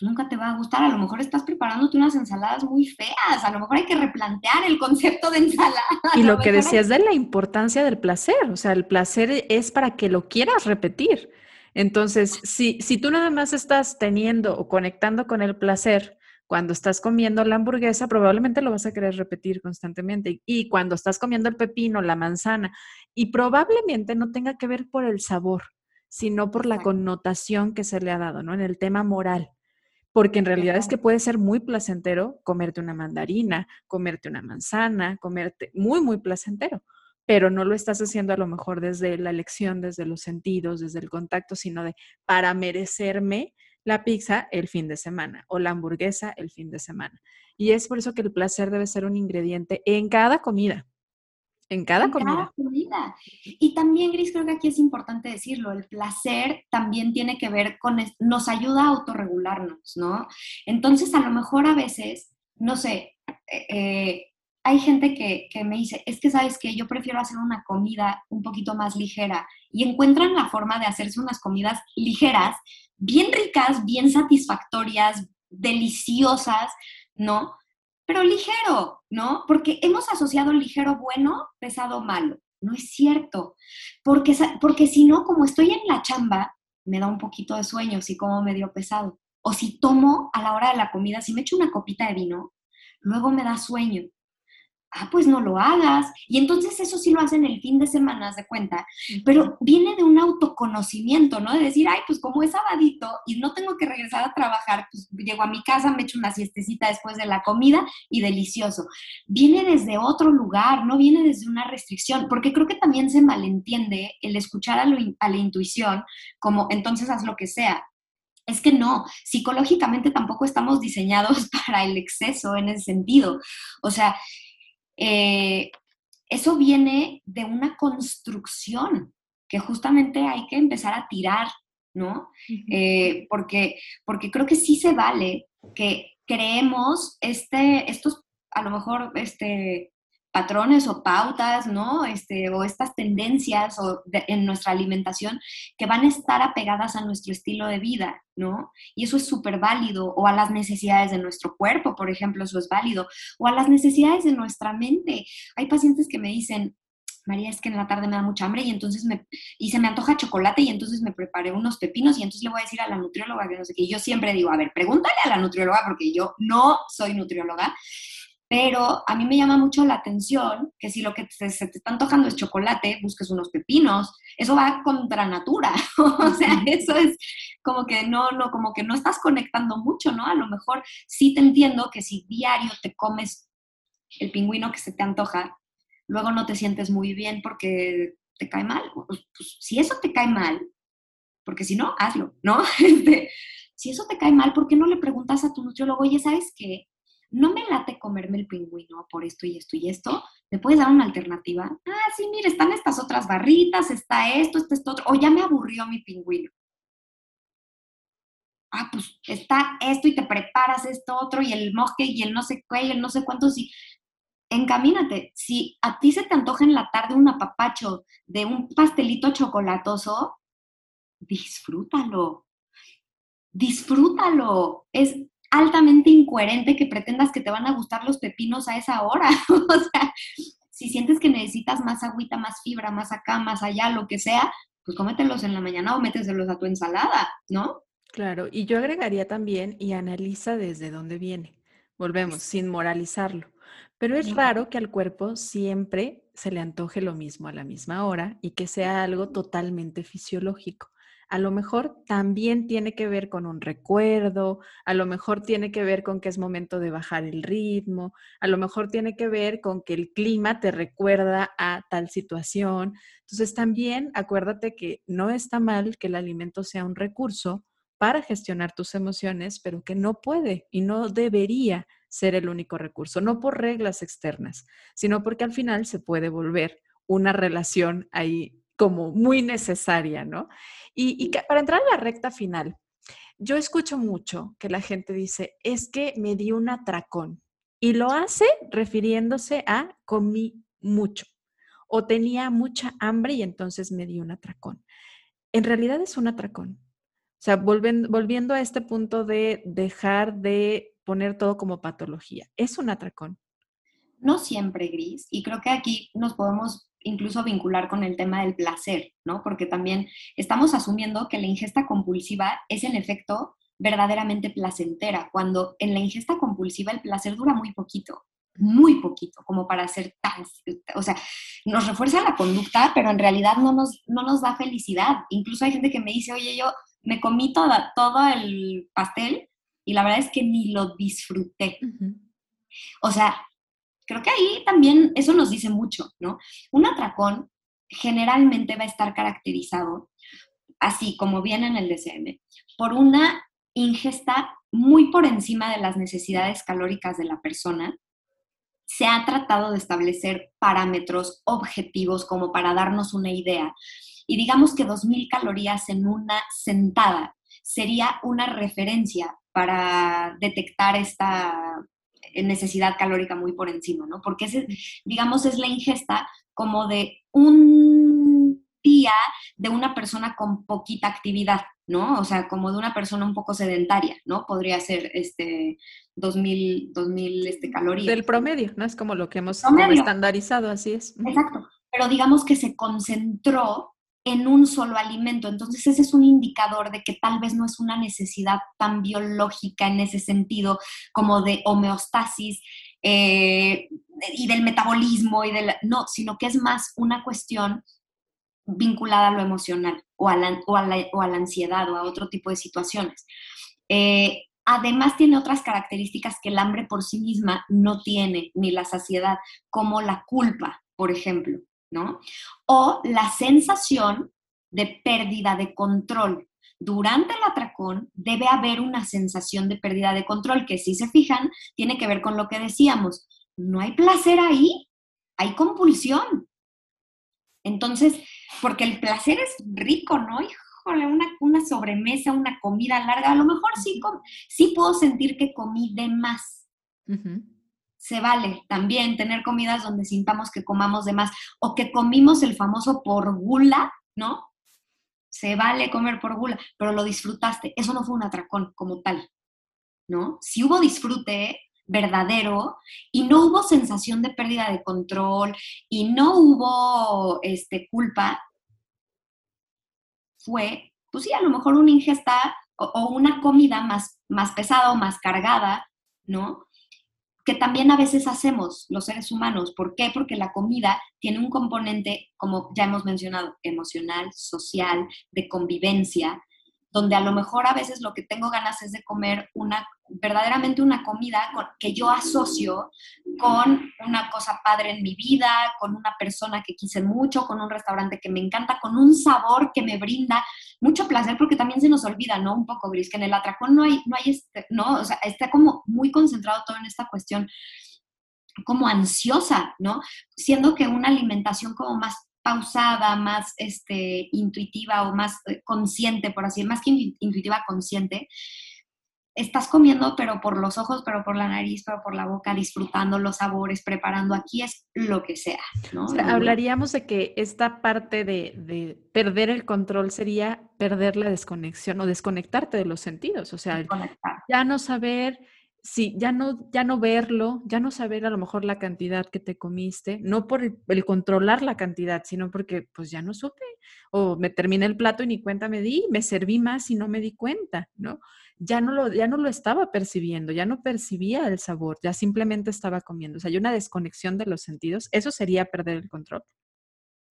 nunca te va a gustar. A lo mejor estás preparándote unas ensaladas muy feas. A lo mejor hay que replantear el concepto de ensalada. Y lo, que decías de la importancia del placer. O sea, el placer es para que lo quieras repetir. Entonces, si, si tú nada más estás teniendo o conectando con el placer cuando estás comiendo la hamburguesa, probablemente lo vas a querer repetir constantemente. Y cuando estás comiendo el pepino, la manzana, y probablemente no tenga que ver por el sabor, sino por la connotación que se le ha dado, ¿no? En el tema moral porque en realidad es que puede ser muy placentero comerte una mandarina, comerte una manzana, comerte muy, muy placentero, pero no lo estás haciendo a lo mejor desde la elección, desde los sentidos, desde el contacto, sino de para merecerme la pizza el fin de semana o la hamburguesa el fin de semana. Y es por eso que el placer debe ser un ingrediente en cada comida. En cada, comida. Y también, Gris, creo que aquí es importante decirlo, el placer también tiene que ver con, nos ayuda a autorregularnos, ¿no? Entonces, a lo mejor a veces, no sé, eh, eh, hay gente que, que, me dice, es que sabes que yo prefiero hacer una comida un poquito más ligera y encuentran la forma de hacerse unas comidas ligeras, bien ricas, bien satisfactorias, deliciosas, ¿no? Pero ligero, ¿no? Porque hemos asociado ligero bueno, pesado malo. No es cierto. Porque, porque si no, como estoy en la chamba, me da un poquito de sueño si como medio pesado. O si tomo a la hora de la comida, si me echo una copita de vino, luego me da sueño ah, pues no lo hagas. Y entonces eso sí lo hacen el fin de semana, de cuenta, pero viene de un autoconocimiento, ¿no? De decir, ay, pues como es sabadito y no tengo que regresar a trabajar, pues llego a mi casa, me echo una siestecita después de la comida y delicioso. Viene desde otro lugar, no viene desde una restricción, porque creo que también se malentiende el escuchar a, a la intuición como entonces haz lo que sea. Es que no, psicológicamente tampoco estamos diseñados para el exceso en ese sentido. O sea, eh, eso viene de una construcción que justamente hay que empezar a tirar, ¿no? Eh, porque, porque creo que sí se vale que creemos este, estos, a lo mejor, este, patrones o pautas, ¿no? Este, o estas tendencias o en nuestra alimentación que van a estar apegadas a nuestro estilo de vida, ¿no? Y eso es súper válido, o a las necesidades de nuestro cuerpo, por ejemplo, eso es válido, o a las necesidades de nuestra mente. Hay pacientes que me dicen, María, es que en la tarde me da mucha hambre y entonces me, y se me antoja chocolate y entonces me preparé unos pepinos y entonces le voy a decir a la nutrióloga que no sé qué. Yo siempre digo, a ver, pregúntale a la nutrióloga porque yo no soy nutrióloga pero a mí me llama mucho la atención que si lo que se, te está antojando es chocolate, busques unos pepinos. Eso va contra natura. o sea, eso es como que no, no, como que no estás conectando mucho, ¿no? A lo mejor sí te entiendo que si diario te comes el pingüino que se te antoja, luego no te sientes muy bien porque te cae mal. Pues, pues, si eso te cae mal, porque si no, hazlo, ¿no? Este, si eso te cae mal, ¿por qué no le preguntas a tu nutriólogo, oye, ¿sabes qué? No me late comerme el pingüino por esto y esto y esto, ¿me puedes dar una alternativa? Ah, sí, mire, están estas otras barritas, está esto, está esto otro, o ya me aburrió mi pingüino. Ah, pues está esto y te preparas esto otro y el mosque y el no sé qué y el no sé cuánto, sí. Encamínate. Si a ti se te antoja en la tarde un apapacho de un pastelito chocolatoso, disfrútalo. Disfrútalo. Es altamente incoherente que pretendas que te van a gustar los pepinos a esa hora. o sea, si sientes que necesitas más agüita, más fibra, más acá, más allá, lo que sea, pues cómetelos en la mañana o méteselos a tu ensalada, ¿no? Claro, y yo agregaría también y analiza desde dónde viene. Volvemos, sin moralizarlo. Pero es raro que al cuerpo siempre se le antoje lo mismo a la misma hora y que sea algo totalmente fisiológico a lo mejor también tiene que ver con un recuerdo, a lo mejor tiene que ver con que es momento de bajar el ritmo, a lo mejor tiene que ver con que el clima te recuerda a tal situación. Entonces también acuérdate que no está mal que el alimento sea un recurso para gestionar tus emociones, pero que no puede y no debería ser el único recurso, no por reglas externas, sino porque al final se puede volver una relación ahí como muy necesaria, ¿no? Y, para entrar a la recta final, yo escucho mucho que la gente dice, es que me di un atracón y lo hace refiriéndose a comí mucho o tenía mucha hambre y entonces me di un atracón. En realidad es un atracón. O sea, volviendo, volviendo a este punto de dejar de poner todo como patología, es un atracón. No siempre gris, y creo que aquí nos podemos incluso vincular con el tema del placer, ¿no? Porque también estamos asumiendo que la ingesta compulsiva es en efecto verdaderamente placentera, cuando en la ingesta compulsiva el placer dura muy poquito muy poquito, como para ser tan, o sea, nos refuerza la conducta, pero en realidad no nos, no nos da felicidad. Incluso hay gente que me dice, oye, yo me comí toda, todo el pastel y la verdad es que ni lo disfruté. O sea, creo que ahí también eso nos dice mucho, ¿no? Un atracón generalmente va a estar caracterizado, así como viene en el DCM, por una ingesta muy por encima de las necesidades calóricas de la persona se ha tratado de establecer parámetros objetivos como para darnos una idea. Y digamos que 2.000 calorías en una sentada sería una referencia para detectar esta necesidad calórica muy por encima, ¿no? Porque, ese, digamos, es la ingesta como de un día de una persona con poquita actividad, ¿no? O sea, como de una persona un poco sedentaria, ¿no? Podría ser este 2000, 2000 este, calorías. Del promedio, ¿no? Es como lo que hemos estandarizado, así es. Exacto, pero digamos que se concentró en un solo alimento. Entonces ese es un indicador de que tal vez no es una necesidad tan biológica en ese sentido como de homeostasis eh, y del metabolismo y del... No, sino que es más una cuestión vinculada a lo emocional o a la, o la, ansiedad o a otro tipo de situaciones. Eh, además tiene otras características que el hambre por sí misma no tiene, ni la saciedad, como la culpa, por ejemplo, ¿no? O la sensación de pérdida de control. Durante el atracón debe haber una sensación de pérdida de control que si se fijan tiene que ver con lo que decíamos. No hay placer ahí, hay compulsión. Entonces, porque el placer es rico, ¿no? Híjole, una, una sobremesa, una comida larga, a lo mejor sí, sí puedo sentir que comí de más. Se vale también tener comidas donde sintamos que comamos de más o que comimos el famoso por gula, ¿no? Se vale comer por gula, pero lo disfrutaste. Eso no fue un atracón como tal, ¿no? Si hubo disfrute, verdadero y no hubo sensación de pérdida de control y no hubo este, culpa, fue, pues sí, a lo mejor una ingesta o, una comida más, más pesada o más cargada, ¿no? Que también a veces hacemos los seres humanos. ¿Por qué? Porque la comida tiene un componente, como ya hemos mencionado, emocional, social, de convivencia, donde a lo mejor a veces lo que tengo ganas es de comer una, verdaderamente una comida que yo asocio con una cosa padre en mi vida, con una persona que quise mucho, con un restaurante que me encanta, con un sabor que me brinda mucho placer, porque también se nos olvida, ¿no? Un poco, Gris, que en el atracón no hay, no hay este, ¿no? O sea, está como muy concentrado todo en esta cuestión como ansiosa, ¿no? Siendo que una alimentación como más pausada, más este, intuitiva o más eh, consciente, por así decirlo, más que intuitiva, consciente, estás comiendo, pero por los ojos, pero por la nariz, pero por la boca, disfrutando los sabores, preparando. Aquí es lo que sea, ¿no? hablaríamos de que esta parte de, de, perder el control sería perder la desconexión o desconectarte de los sentidos, o sea, ya no saber sí, ya no, ya no verlo, ya no saber a lo mejor la cantidad que te comiste, no por el, controlar la cantidad, sino porque pues ya no supe, o me terminé el plato y ni cuenta me di, me serví más y no me di cuenta, ¿no? Ya no lo, ya no lo estaba percibiendo, ya no percibía el sabor, ya simplemente estaba comiendo. O sea, hay una desconexión de los sentidos. Eso sería perder el control.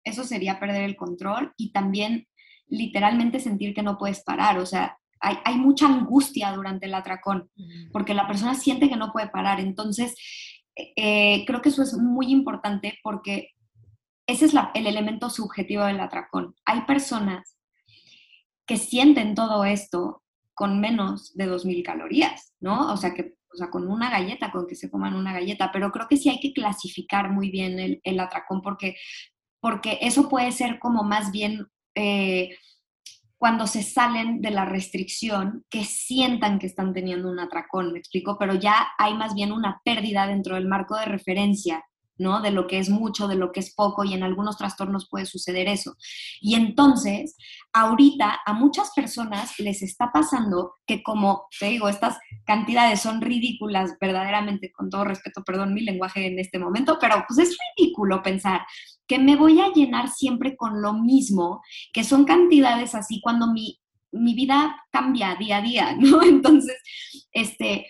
Eso sería perder el control y también literalmente sentir que no puedes parar. O sea, hay, mucha angustia durante el atracón, porque la persona siente que no puede parar. Entonces, eh, creo que eso es muy importante porque ese es el elemento subjetivo del atracón. Hay personas que sienten todo esto con menos de 2.000 calorías, ¿no? O sea, que, o sea, con una galleta, con que se coman una galleta, pero creo que sí hay que clasificar muy bien el, atracón porque, porque eso puede ser como más bien... Eh, cuando se salen de la restricción, que sientan que están teniendo un atracón, me explico, pero ya hay más bien una pérdida dentro del marco de referencia ¿no? De lo que es mucho, de lo que es poco, y en algunos trastornos puede suceder eso. Y entonces, ahorita a muchas personas les está pasando que como, te digo, estas cantidades son ridículas, verdaderamente, con todo respeto, perdón mi lenguaje en este momento, pero pues es ridículo pensar que me voy a llenar siempre con lo mismo, que son cantidades así cuando mi, mi vida cambia día a día, ¿no? Entonces, este,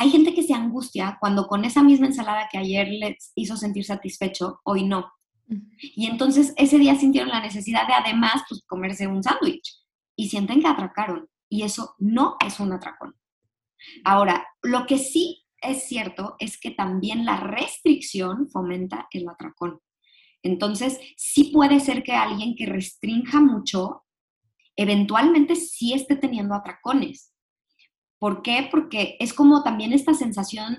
hay gente que se angustia cuando con esa misma ensalada que ayer les hizo sentir satisfecho, hoy no. Y entonces ese día sintieron la necesidad de además pues, comerse un sándwich y sienten que atracaron. Y eso no es un atracón. Ahora, lo que sí es cierto es que también la restricción fomenta el atracón. Entonces, sí puede ser que alguien que restrinja mucho, eventualmente sí esté teniendo atracones. ¿Por qué? Porque es como también esta sensación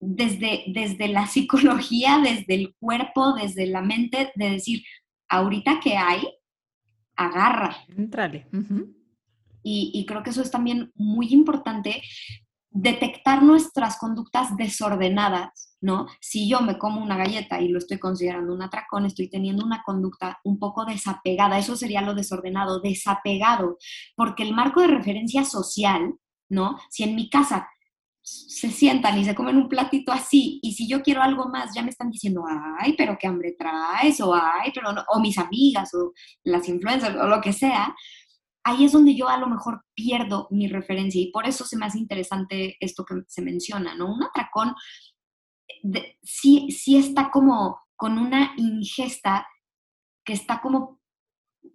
desde, desde la psicología, desde el cuerpo, desde la mente, de decir, ahorita que hay, agarra. Entrale. y, y creo que eso es también muy importante, detectar nuestras conductas desordenadas, ¿no? Si yo me como una galleta y lo estoy considerando un atracón, estoy teniendo una conducta un poco desapegada, eso sería lo desordenado, desapegado, porque el marco de referencia social ¿no? Si en mi casa se sientan y se comen un platito así, y si yo quiero algo más, ya me están diciendo, ay, pero qué hambre traes, o ay, pero no, o mis amigas, o las influencers, o lo que sea, ahí es donde yo a lo mejor pierdo mi referencia, y por eso se me hace interesante esto que se menciona, ¿no? Un atracón sí, sí está como con una ingesta que está como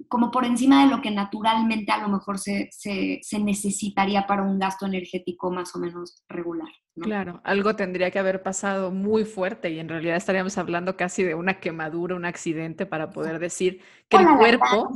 como por encima de lo que naturalmente a lo mejor se, necesitaría para un gasto energético más o menos regular. Claro, algo tendría que haber pasado muy fuerte y en realidad estaríamos hablando casi de una quemadura, un accidente para poder decir que el cuerpo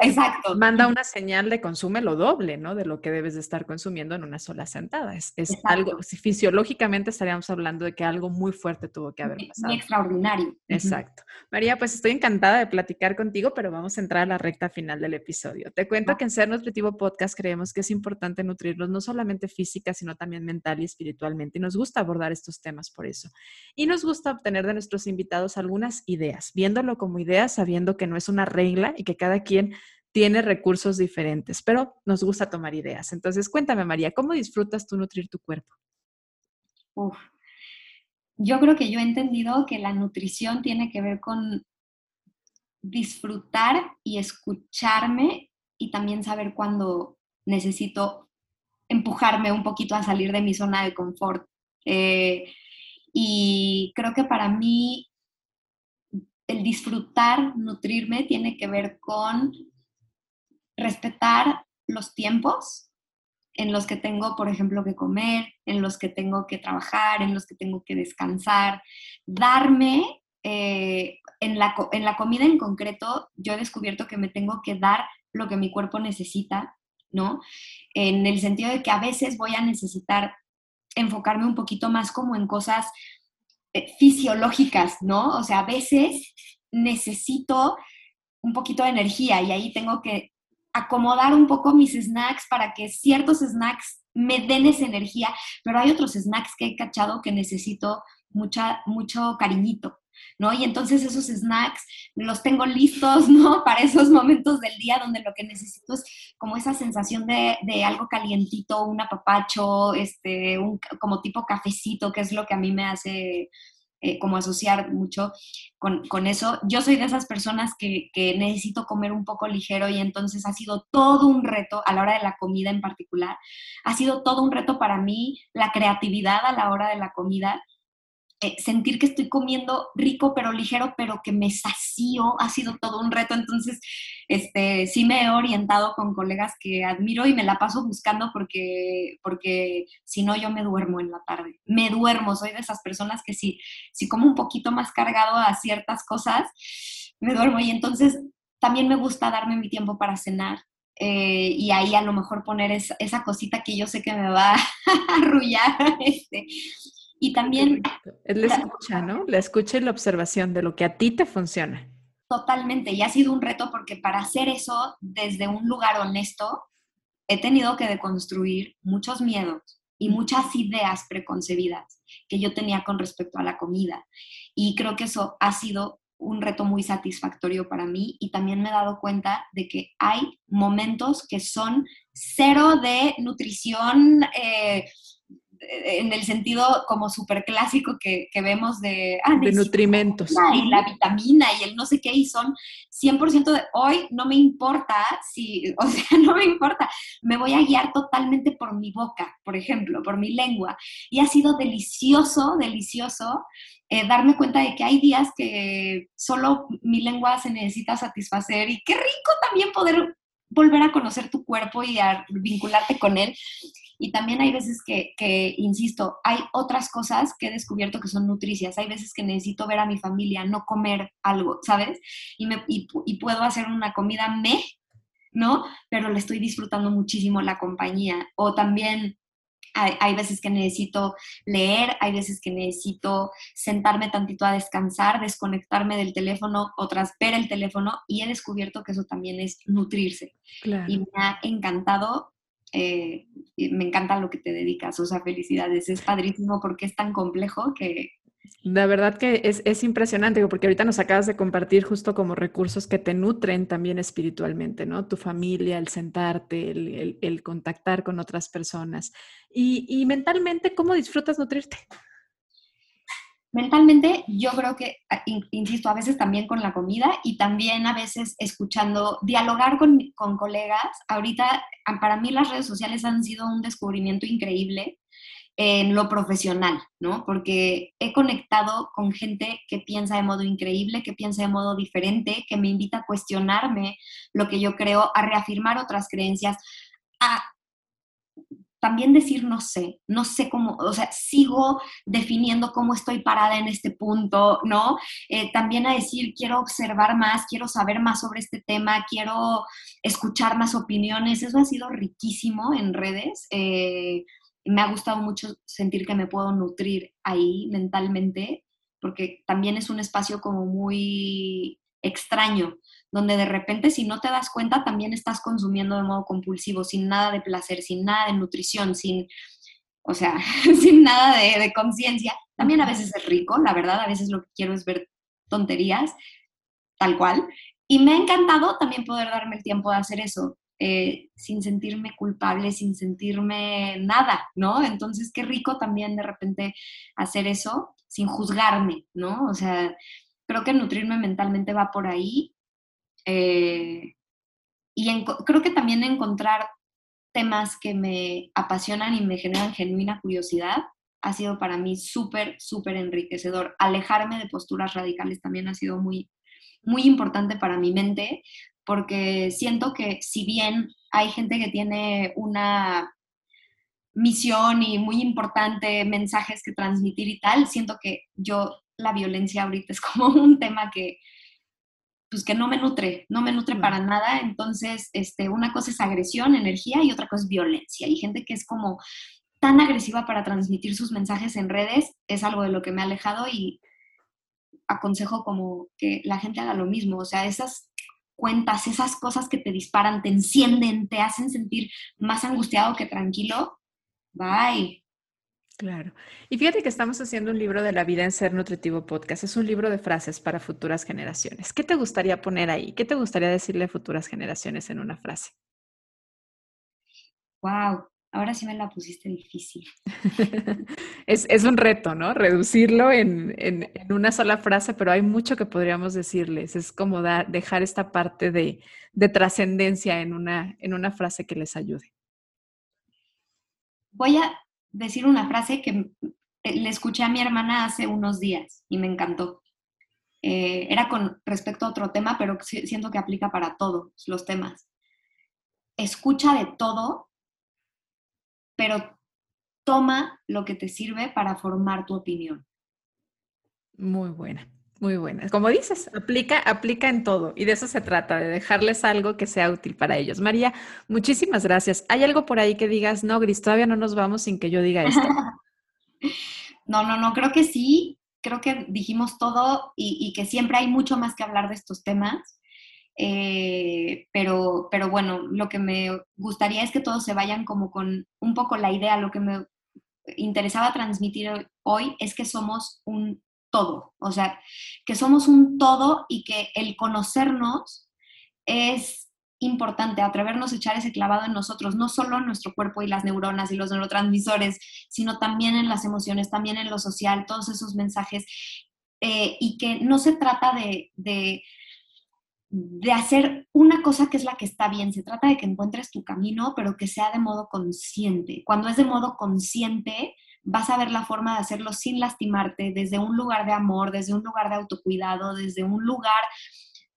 exacto. manda una señal de consume lo doble, ¿no? De lo que debes de estar consumiendo en una sola sentada. Es, algo, fisiológicamente estaríamos hablando de que algo muy fuerte tuvo que haber pasado. Muy extraordinario. Exacto. María, pues estoy encantada de platicar contigo, pero vamos a entrar a la recta final del episodio. Te cuento que en Ser Nutritivo Podcast creemos que es importante nutrirnos no solamente física, sino también mental y espiritualmente. Y nos gusta abordar estos temas por eso. Y nos gusta obtener de nuestros invitados algunas ideas, viéndolo como ideas, sabiendo que no es una regla y que cada quien tiene recursos diferentes, pero nos gusta tomar ideas. Entonces, cuéntame, María, ¿cómo disfrutas tú nutrir tu cuerpo? Yo creo que yo he entendido que la nutrición tiene que ver con disfrutar y escucharme y también saber cuándo necesito empujarme un poquito a salir de mi zona de confort. Eh, y creo que para mí el disfrutar, nutrirme, tiene que ver con respetar los tiempos en los que tengo, por ejemplo, que comer, en los que tengo que trabajar, en los que tengo que descansar, darme eh, en, la, en la comida en concreto, yo he descubierto que me tengo que dar lo que mi cuerpo necesita, ¿no? En el sentido de que a veces voy a necesitar enfocarme un poquito más como en cosas eh, fisiológicas, ¿no? O sea, a veces necesito un poquito de energía y ahí tengo que acomodar un poco mis snacks para que ciertos snacks me den esa energía, pero hay otros snacks que he cachado que necesito mucha, mucho cariñito, ¿no? Y entonces esos snacks los tengo listos, ¿no? Para esos momentos del día donde lo que necesito es como esa sensación de, algo calientito, un apapacho, este, un, como tipo cafecito, que es lo que a mí me hace eh, como asociar mucho con, eso. Yo soy de esas personas que, que, necesito comer un poco ligero y entonces ha sido todo un reto a la hora de la comida en particular. Ha sido todo un reto para mí la creatividad a la hora de la comida eh, sentir que estoy comiendo rico pero ligero, pero que me sacío, ha sido todo un reto. Entonces, este, sí me he orientado con colegas que admiro y me la paso buscando porque, porque si no, yo me duermo en la tarde. Me duermo, soy de esas personas que si, si como un poquito más cargado a ciertas cosas, me duermo. Y entonces también me gusta darme mi tiempo para cenar. Eh, y ahí a lo mejor poner esa, cosita que yo sé que me va a arrullar, este, y también... Es la escucha, ¿no? La escucha y la observación de lo que a ti te funciona. Totalmente, y ha sido un reto porque para hacer eso desde un lugar honesto, he tenido que deconstruir muchos miedos, y muchas ideas preconcebidas que yo tenía con respecto a la comida. Y creo que eso ha sido un reto muy satisfactorio para mí y también me he dado cuenta de que hay momentos que son cero de nutrición eh, en el sentido como súper clásico que, vemos de, ah, de nutrimentos. Y la vitamina y el no sé qué, y son 100% de hoy no me importa si, o sea, no me importa, me voy a guiar totalmente por mi boca, por ejemplo, por mi lengua. Y ha sido delicioso, delicioso eh, darme cuenta de que hay días que solo mi lengua se necesita satisfacer y qué rico también poder volver a conocer tu cuerpo y a vincularte con él. Y también hay veces que, insisto, hay otras cosas que he descubierto que son nutricias. Hay veces que necesito ver a mi familia, no comer algo, ¿sabes? Y, me, y, puedo hacer una comida me, ¿no? Pero le estoy disfrutando muchísimo la compañía. O también hay, hay, veces que necesito leer, hay veces que necesito sentarme tantito a descansar, desconectarme del teléfono, otras ver el teléfono y he descubierto que eso también es nutrirse. Y me ha encantado eh, me encanta lo que te dedicas, o sea, felicidades, es padrísimo porque es tan complejo que... La verdad que es, impresionante, porque ahorita nos acabas de compartir justo como recursos que te nutren también espiritualmente, ¿no? Tu familia, el sentarte, el, contactar con otras personas. Y, y mentalmente, ¿cómo disfrutas nutrirte? Mentalmente, yo creo que, ah, insisto, a veces también con la comida y también a veces escuchando, dialogar con, con colegas. Ahorita, ah, para mí las redes sociales han sido un descubrimiento increíble en lo profesional, ¿no? Porque he conectado con gente que piensa de modo increíble, que piensa de modo diferente, que me invita a cuestionarme lo que yo creo, a reafirmar otras creencias, a también decir no sé, no sé cómo, o sea, sigo definiendo cómo estoy parada en este punto, ¿no? Eh, también a decir quiero observar más, quiero saber más sobre este tema, quiero escuchar más opiniones, eso ha sido riquísimo en redes. Eh, me ha gustado mucho sentir que me puedo nutrir ahí mentalmente, porque también es un espacio como muy extraño, donde de repente si no te das cuenta también estás consumiendo de modo compulsivo, sin nada de placer, sin nada de nutrición, sin, o sea, sin nada de, conciencia. También a veces es rico, la verdad, a veces lo que quiero es ver tonterías, tal cual. Y me ha encantado también poder darme el tiempo de hacer eso, eh, sin sentirme culpable, sin sentirme nada, ¿no? Entonces, qué rico también de repente hacer eso sin juzgarme, ¿no? O sea, creo que nutrirme mentalmente va por ahí eh, y creo que también encontrar temas que me apasionan y me generan genuina curiosidad ha sido para mí súper, súper enriquecedor. Alejarme de posturas radicales también ha sido muy, muy importante para mi mente, porque siento que si bien hay gente que tiene una misión y muy importante mensajes que transmitir y tal, siento que yo la violencia ahorita es como un tema que, pues que no me nutre, no me nutre para nada. Entonces, este, una cosa es agresión, energía y otra cosa es violencia. Y gente que es como tan agresiva para transmitir sus mensajes en redes, es algo de lo que me ha alejado y aconsejo como que la gente haga lo mismo. O sea, esas cuentas, esas cosas que te disparan, te encienden, te hacen sentir más angustiado que tranquilo, bye. Claro. Y fíjate que estamos haciendo un libro de la vida en Ser Nutritivo Podcast. Es un libro de frases para futuras generaciones. ¿Qué te gustaría poner ahí? ¿Qué te gustaría decirle a futuras generaciones en una frase? Wow, ahora sí me la pusiste difícil. es, un reto, ¿no? Reducirlo en, una sola frase, pero hay mucho que podríamos decirles. Es como dejar esta parte de, trascendencia en una, en una frase que les ayude. Voy a decir una frase que eh, le escuché a mi hermana hace unos días y me encantó. Eh, era con respecto a otro tema, pero siento que aplica para todos los temas. Escucha de todo, pero toma lo que te sirve para formar tu opinión. Muy buena. Muy buena. Como dices, aplica, aplica en todo y de eso se trata, de dejarles algo que sea útil para ellos. María, muchísimas gracias. ¿Hay algo por ahí que digas, no, Gris, todavía no nos vamos sin que yo diga esto? no, no, no, creo que sí. Creo que dijimos todo y, que siempre hay mucho más que hablar de estos temas. Eh, pero, pero bueno, lo que me gustaría es que todos se vayan como con un poco la idea, lo que me interesaba transmitir hoy es que somos un todo, o sea, que somos un todo y que el conocernos es importante, atrevernos a echar ese clavado en nosotros, no solo en nuestro cuerpo y las neuronas y los neurotransmisores, sino también en las emociones, también en lo social, todos esos mensajes, eh, y que no se trata de, de, de hacer una cosa que es la que está bien, se trata de que encuentres tu camino, pero que sea de modo consciente. Cuando es de modo consciente, vas a ver la forma de hacerlo sin lastimarte, desde un lugar de amor, desde un lugar de autocuidado, desde un lugar,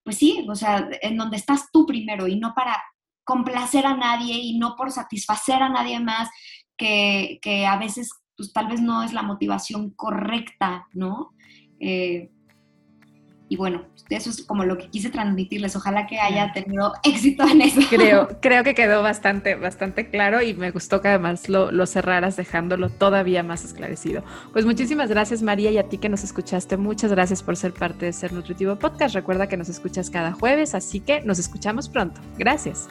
pues sí, o sea, en donde estás tú primero y no para complacer a nadie y no por satisfacer a nadie más, que, a veces pues tal vez no es la motivación correcta, ¿no? Eh, y bueno, eso es como lo que quise transmitirles. Ojalá que haya tenido éxito en eso. Creo, creo que quedó bastante, bastante claro y me gustó que además lo, lo cerraras dejándolo todavía más esclarecido. Pues muchísimas gracias María y a ti que nos escuchaste. Muchas gracias por ser parte de Ser Nutritivo Podcast. Recuerda que nos escuchas cada jueves, así que nos escuchamos pronto. Gracias.